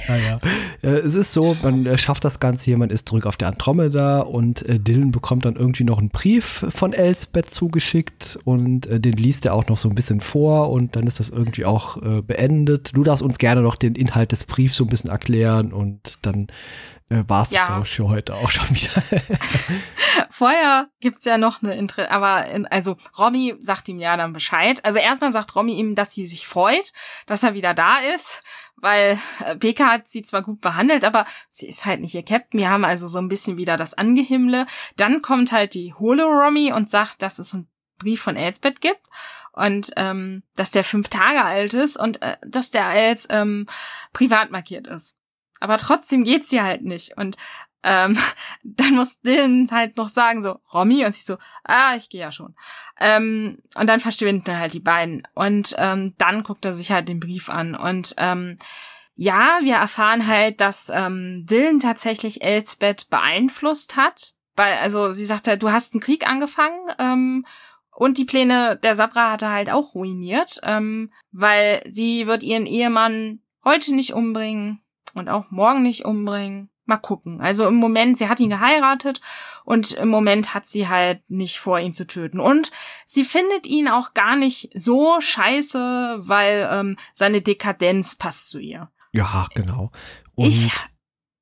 Speaker 1: Naja. Äh, es ist so, man äh, schafft das Ganze hier, man ist zurück auf der Andromeda und äh, Dylan bekommt dann irgendwie noch einen Brief von Elsbeth zugeschickt und den liest er auch noch so ein bisschen vor und dann ist das irgendwie auch beendet. Du darfst uns gerne noch den Inhalt des Briefs so ein bisschen erklären und dann war es das,
Speaker 2: Ja.
Speaker 1: glaube ich, für heute auch schon wieder. (laughs)
Speaker 2: Vorher gibt's ja noch eine Inter aber in, also Romy sagt ihm ja dann Bescheid. Also erstmal sagt Romy ihm, dass sie sich freut, dass er wieder da ist, weil äh, Peka hat sie zwar gut behandelt, aber sie ist halt nicht ihr Captain. Wir haben also so ein bisschen wieder das Angehimmle. Dann kommt halt die Holo Romy und sagt, dass es einen Brief von Elsbeth gibt und ähm, dass der fünf Tage alt ist und äh, dass der als ähm, privat markiert ist. Aber trotzdem geht's sie halt nicht und ähm, (laughs) dann muss Dylan halt noch sagen, so, Romy, und sie so, ah, ich gehe ja schon. Ähm, und dann verschwinden halt die beiden. Und ähm, dann guckt er sich halt den Brief an. Und ähm, ja, wir erfahren halt, dass ähm, Dylan tatsächlich Elsbeth beeinflusst hat. Weil, also sie sagt halt, du hast einen Krieg angefangen, ähm, und die Pläne der Sabra hat er halt auch ruiniert, ähm, weil sie wird ihren Ehemann heute nicht umbringen und auch morgen nicht umbringen. Mal gucken. Also im Moment, sie hat ihn geheiratet und im Moment hat sie halt nicht vor, ihn zu töten. Und sie findet ihn auch gar nicht so scheiße, weil ähm, seine Dekadenz passt zu ihr.
Speaker 1: ja, genau. Und
Speaker 2: ich,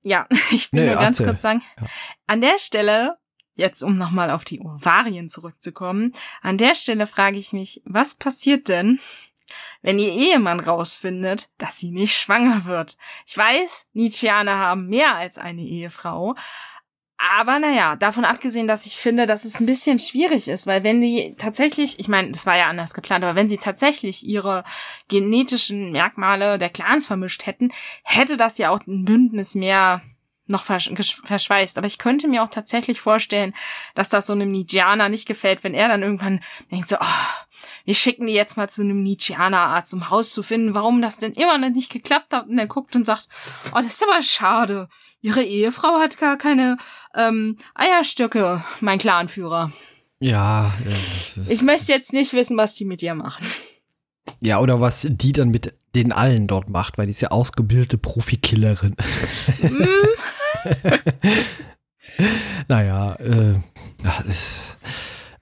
Speaker 2: ja, (laughs) ich will
Speaker 1: Nee,
Speaker 2: nur ganz
Speaker 1: erzähl.
Speaker 2: kurz sagen,
Speaker 1: Ja.
Speaker 2: an der Stelle, jetzt um nochmal auf die Ovarien zurückzukommen, an der Stelle frage ich mich, was passiert denn, wenn ihr Ehemann rausfindet, dass sie nicht schwanger wird? Ich weiß, Nietzscheaner haben mehr als eine Ehefrau, aber naja, davon abgesehen, dass ich finde, dass es ein bisschen schwierig ist, weil wenn die tatsächlich, ich meine, das war ja anders geplant, aber wenn sie tatsächlich ihre genetischen Merkmale der Clans vermischt hätten, hätte das ja auch ein Bündnis mehr noch verschweißt. Aber ich könnte mir auch tatsächlich vorstellen, dass das so einem Nietzscheaner nicht gefällt, wenn er dann irgendwann denkt so, oh, wir schicken die jetzt mal zu einem Nietzscheaner-Arzt, um Haus zu finden, warum das denn immer noch nicht geklappt hat. Und er guckt und sagt, oh, das ist aber schade. Ihre Ehefrau hat gar keine ähm, Eierstöcke, mein Clanführer.
Speaker 1: ja, äh,
Speaker 2: Ich möchte jetzt nicht wissen, was die mit ihr machen.
Speaker 1: ja, oder was die dann mit den allen dort macht, weil die ist ja ausgebildete Profikillerin.
Speaker 2: Hm, (laughs)
Speaker 1: Naja, äh, ja, ist,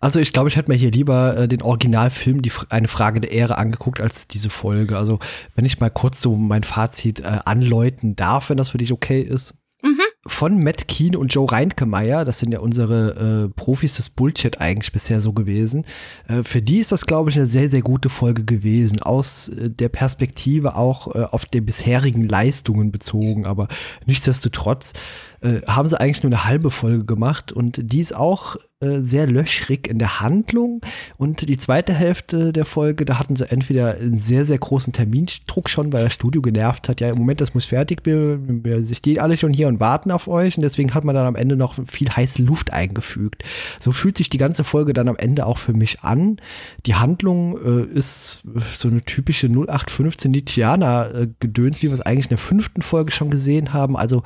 Speaker 1: also ich glaube, ich hätte mir hier lieber äh, den Originalfilm, die, eine Frage der Ehre, angeguckt als diese Folge. Also wenn ich mal kurz so mein Fazit äh, anläuten darf, wenn das für dich okay ist.
Speaker 2: Mhm.
Speaker 1: Von Matt Keen und Joe Reinkemeyer, das sind ja unsere äh, Profis des Bullshit eigentlich bisher so gewesen. Äh, für die ist das, glaube ich, eine sehr, sehr gute Folge gewesen. Aus äh, der Perspektive auch äh, auf die bisherigen Leistungen bezogen. Aber nichtsdestotrotz äh, haben sie eigentlich nur eine halbe Folge gemacht und die ist auch äh, sehr löchrig in der Handlung. Und die zweite Hälfte der Folge, da hatten sie entweder einen sehr, sehr großen Termindruck schon, weil das Studio genervt hat, ja, im Moment, das muss fertig, wir, wir stehen alle schon hier und warten auf euch. Und deswegen hat man dann am Ende noch viel heiße Luft eingefügt. So fühlt sich die ganze Folge dann am Ende auch für mich an. Die Handlung äh, ist so eine typische 0815 Nietzscheaner-Gedöns, wie wir es eigentlich in der fünften Folge schon gesehen haben. Also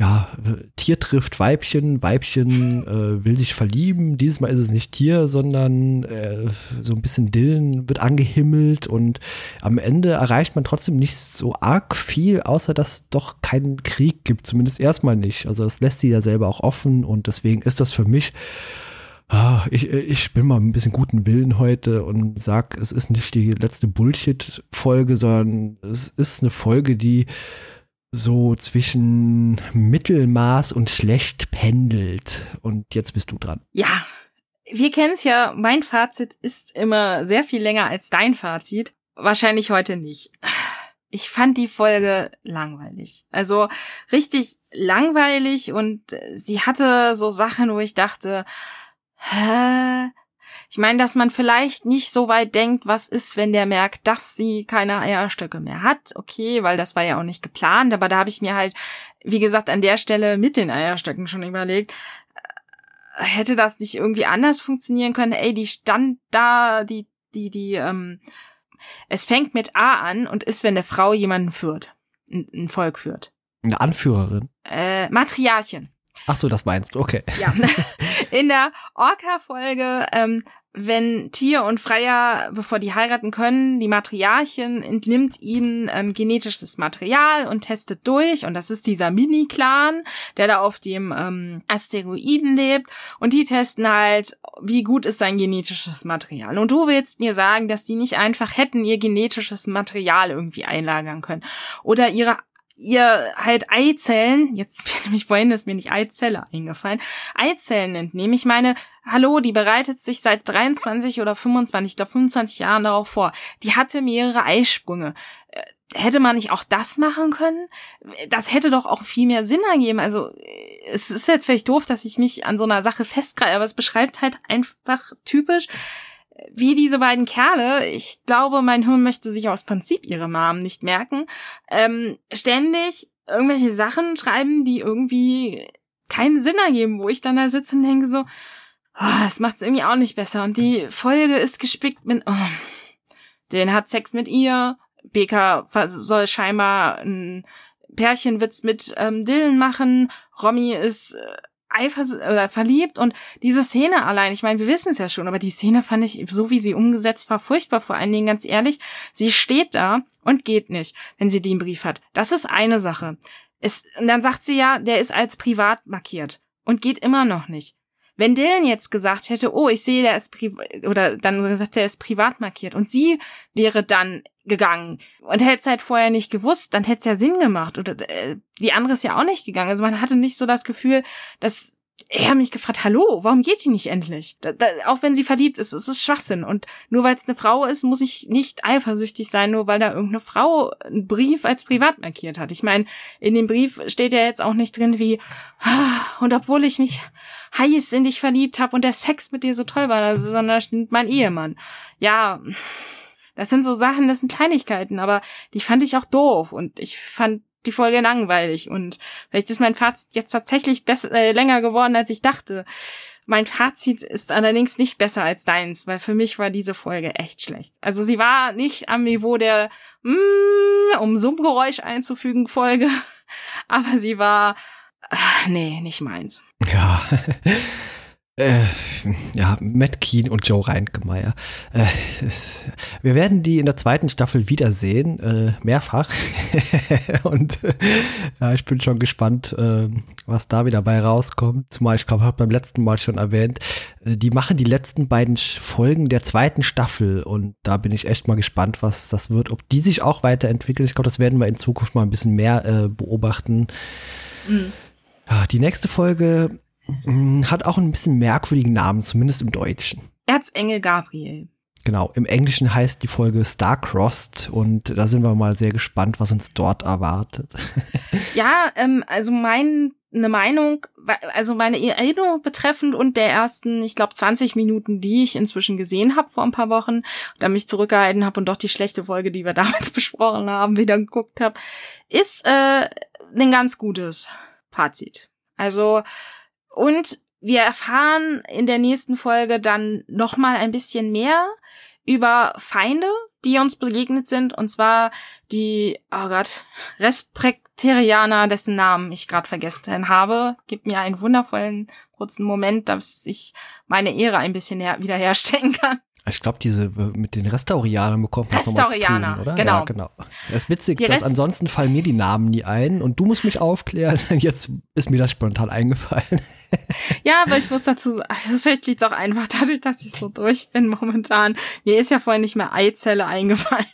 Speaker 1: ja, Tier trifft Weibchen, Weibchen äh, will sich verlieben. Dieses Mal ist es nicht Tier, sondern äh, so ein bisschen Dillen wird angehimmelt und am Ende erreicht man trotzdem nicht so arg viel, außer dass doch keinen Krieg gibt, zumindest erstmal nicht. Also das lässt sie ja selber auch offen und deswegen ist das für mich Ah, ich, ich bin mal ein bisschen guten Willen heute und sag, es ist nicht die letzte Bullshit-Folge, sondern es ist eine Folge, die so zwischen Mittelmaß und schlecht pendelt. Und jetzt bist du dran.
Speaker 2: Ja, wir kennen es ja, mein Fazit ist immer sehr viel länger als dein Fazit. Wahrscheinlich heute nicht. Ich fand die Folge langweilig. Also richtig langweilig und sie hatte so Sachen, wo ich dachte, hä? Ich meine, dass man vielleicht nicht so weit denkt, was ist, wenn der merkt, dass sie keine Eierstöcke mehr hat. Okay, weil das war ja auch nicht geplant, aber da habe ich mir halt, wie gesagt, an der Stelle mit den Eierstöcken schon überlegt, äh, hätte das nicht irgendwie anders funktionieren können? Ey, die stand da, die, die, die, ähm, es fängt mit A an und ist, wenn eine Frau jemanden führt, ein, ein Volk führt.
Speaker 1: Eine Anführerin?
Speaker 2: Äh, Matriarchin.
Speaker 1: Ach so, das meinst du, okay.
Speaker 2: Ja. (laughs) In der Orca-Folge ähm, wenn Tier und Freier, bevor die heiraten können, die Matriarchin entnimmt ihnen ähm, genetisches Material und testet durch. Und das ist dieser Mini-Clan, der da auf dem ähm, Asteroiden lebt. Und die testen halt, wie gut ist sein genetisches Material. Und du willst mir sagen, dass die nicht einfach hätten ihr genetisches Material irgendwie einlagern können. Oder ihre ihr halt Eizellen, jetzt (laughs) nämlich vorhin ist mir nicht Eizelle eingefallen, Eizellen entnehmen. Ich meine, hallo, die bereitet sich seit 23 oder 25 oder 25 Jahren darauf vor. Die hatte mehrere Eisprünge. Äh, hätte man nicht auch das machen können? Das hätte doch auch viel mehr Sinn ergeben. Also, äh, es ist jetzt vielleicht doof, dass ich mich an so einer Sache festgreife, aber es beschreibt halt einfach typisch, wie diese beiden Kerle, ich glaube, mein Hirn möchte sich aus Prinzip ihre Mom nicht merken, ähm, ständig irgendwelche Sachen schreiben, die irgendwie keinen Sinn ergeben, wo ich dann da sitze und denke so, oh, das macht's irgendwie auch nicht besser. Und die Folge ist gespickt mit, oh, den hat Sex mit ihr, Beka soll scheinbar ein Pärchenwitz mit ähm, Dylan machen, Romy ist äh, eifers oder verliebt und diese Szene allein, ich meine, wir wissen es ja schon, aber die Szene fand ich, so wie sie umgesetzt war, furchtbar. Vor allen Dingen, ganz ehrlich, sie steht da und geht nicht, wenn sie den Brief hat. Das ist eine Sache. Es, und dann sagt sie ja, der ist als privat markiert und geht immer noch nicht. Wenn Dylan jetzt gesagt hätte, oh, ich sehe, der ist privat, oder dann gesagt, der ist privat markiert und sie wäre dann gegangen und hätte es halt vorher nicht gewusst, dann hätte es ja Sinn gemacht oder äh, die andere ist ja auch nicht gegangen. Also man hatte nicht so das Gefühl, dass er mich gefragt, hallo, warum geht die nicht endlich? Da, da, auch wenn sie verliebt ist, es ist Schwachsinn. Und nur weil es eine Frau ist, muss ich nicht eifersüchtig sein, nur weil da irgendeine Frau einen Brief als privat markiert hat. Ich meine, in dem Brief steht ja jetzt auch nicht drin wie, ah, und obwohl ich mich heiß in dich verliebt habe und der Sex mit dir so toll war, also, sondern da steht mein Ehemann. Ja, das sind so Sachen, das sind Kleinigkeiten, aber die fand ich auch doof und ich fand die Folge langweilig und vielleicht ist mein Fazit jetzt tatsächlich besser, äh, länger geworden, als ich dachte. Mein Fazit ist allerdings nicht besser als deins, weil für mich war diese Folge echt schlecht. Also sie war nicht am Niveau der, mm, um Summgeräusch einzufügen Folge, (laughs) aber sie war, ach, nee, nicht meins.
Speaker 1: Ja. Äh, ja, Matt Keen und Joe Reinkemeyer. Äh, wir werden die in der zweiten Staffel wiedersehen, äh, mehrfach. (laughs) und äh, ja, ich bin schon gespannt, äh, was da wieder bei rauskommt. Zumal ich glaube, ich habe beim letzten Mal schon erwähnt, äh, die machen die letzten beiden Folgen der zweiten Staffel und da bin ich echt mal gespannt, was das wird, ob die sich auch weiterentwickeln. Ich glaube, das werden wir in Zukunft mal ein bisschen mehr beobachten. Mhm Die nächste Folge hat auch ein bisschen merkwürdigen Namen, zumindest im Deutschen.
Speaker 2: Erzengel Gabriel.
Speaker 1: Genau, im Englischen heißt die Folge Starcrossed und da sind wir mal sehr gespannt, was uns dort erwartet. (laughs)
Speaker 2: ja, ähm, also mein eine Meinung, also meine Erinnerung betreffend und der ersten, ich glaube, 20 Minuten, die ich inzwischen gesehen habe vor ein paar Wochen, da mich zurückgehalten habe und doch die schlechte Folge, die wir (laughs) damals besprochen haben, wieder geguckt habe, ist äh, ein ganz gutes Fazit. Also und wir erfahren in der nächsten Folge dann noch mal ein bisschen mehr über Feinde, die uns begegnet sind, und zwar die, oh Gott, Respekterianer, dessen Namen ich gerade vergessen habe, gibt mir einen wundervollen kurzen Moment, dass ich meine Ehre ein bisschen wiederherstellen kann.
Speaker 1: Ich glaube, diese äh, mit den Restaurianern bekommt man
Speaker 2: Restaurianer,
Speaker 1: tun, oder?
Speaker 2: genau.
Speaker 1: Ja, genau. Das ist witzig, dass ansonsten fallen mir die Namen nie ein und du musst mich aufklären. (laughs) Jetzt ist mir das spontan eingefallen. (laughs)
Speaker 2: Ja, aber ich muss dazu sagen, also vielleicht liegt es auch einfach dadurch, dass ich so durch bin momentan. Mir ist ja vorhin nicht mehr Eizelle eingefallen.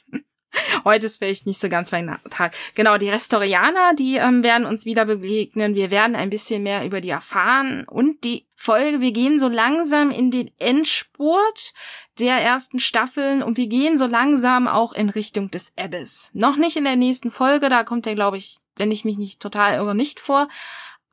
Speaker 2: (laughs) Heute ist vielleicht nicht so ganz mein Tag. Genau, die Restaurianer, die ähm, werden uns wieder begegnen. Wir werden ein bisschen mehr über die erfahren. Und die Folge, wir gehen so langsam in den Endspurt der ersten Staffeln und wir gehen so langsam auch in Richtung des Abyss. Noch nicht in der nächsten Folge, da kommt er, glaube ich, wenn ich mich nicht total irre, nicht vor.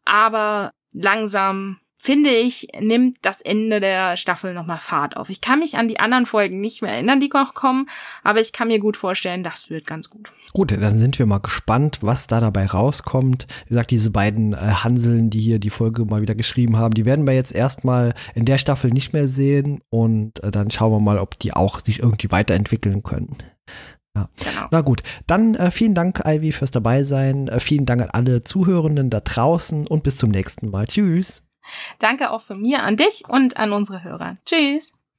Speaker 2: Aber langsam finde ich, nimmt das Ende der Staffel nochmal Fahrt auf. Ich kann mich an die anderen Folgen nicht mehr erinnern, die noch kommen, aber ich kann mir gut vorstellen, das wird ganz gut.
Speaker 1: Gut, dann sind wir mal gespannt, was da dabei rauskommt. Wie gesagt, diese beiden äh, Hanseln, die hier die Folge mal wieder geschrieben haben, die werden wir jetzt erstmal in der Staffel nicht mehr sehen und äh, dann schauen wir mal, ob die auch sich irgendwie weiterentwickeln können. Ja. Genau. Na gut, dann äh, vielen Dank, Ivy, fürs Dabeisein. Äh, vielen Dank an alle Zuhörenden da draußen und bis zum nächsten Mal. Tschüss.
Speaker 2: Danke auch von mir an dich und an unsere Hörer. Tschüss.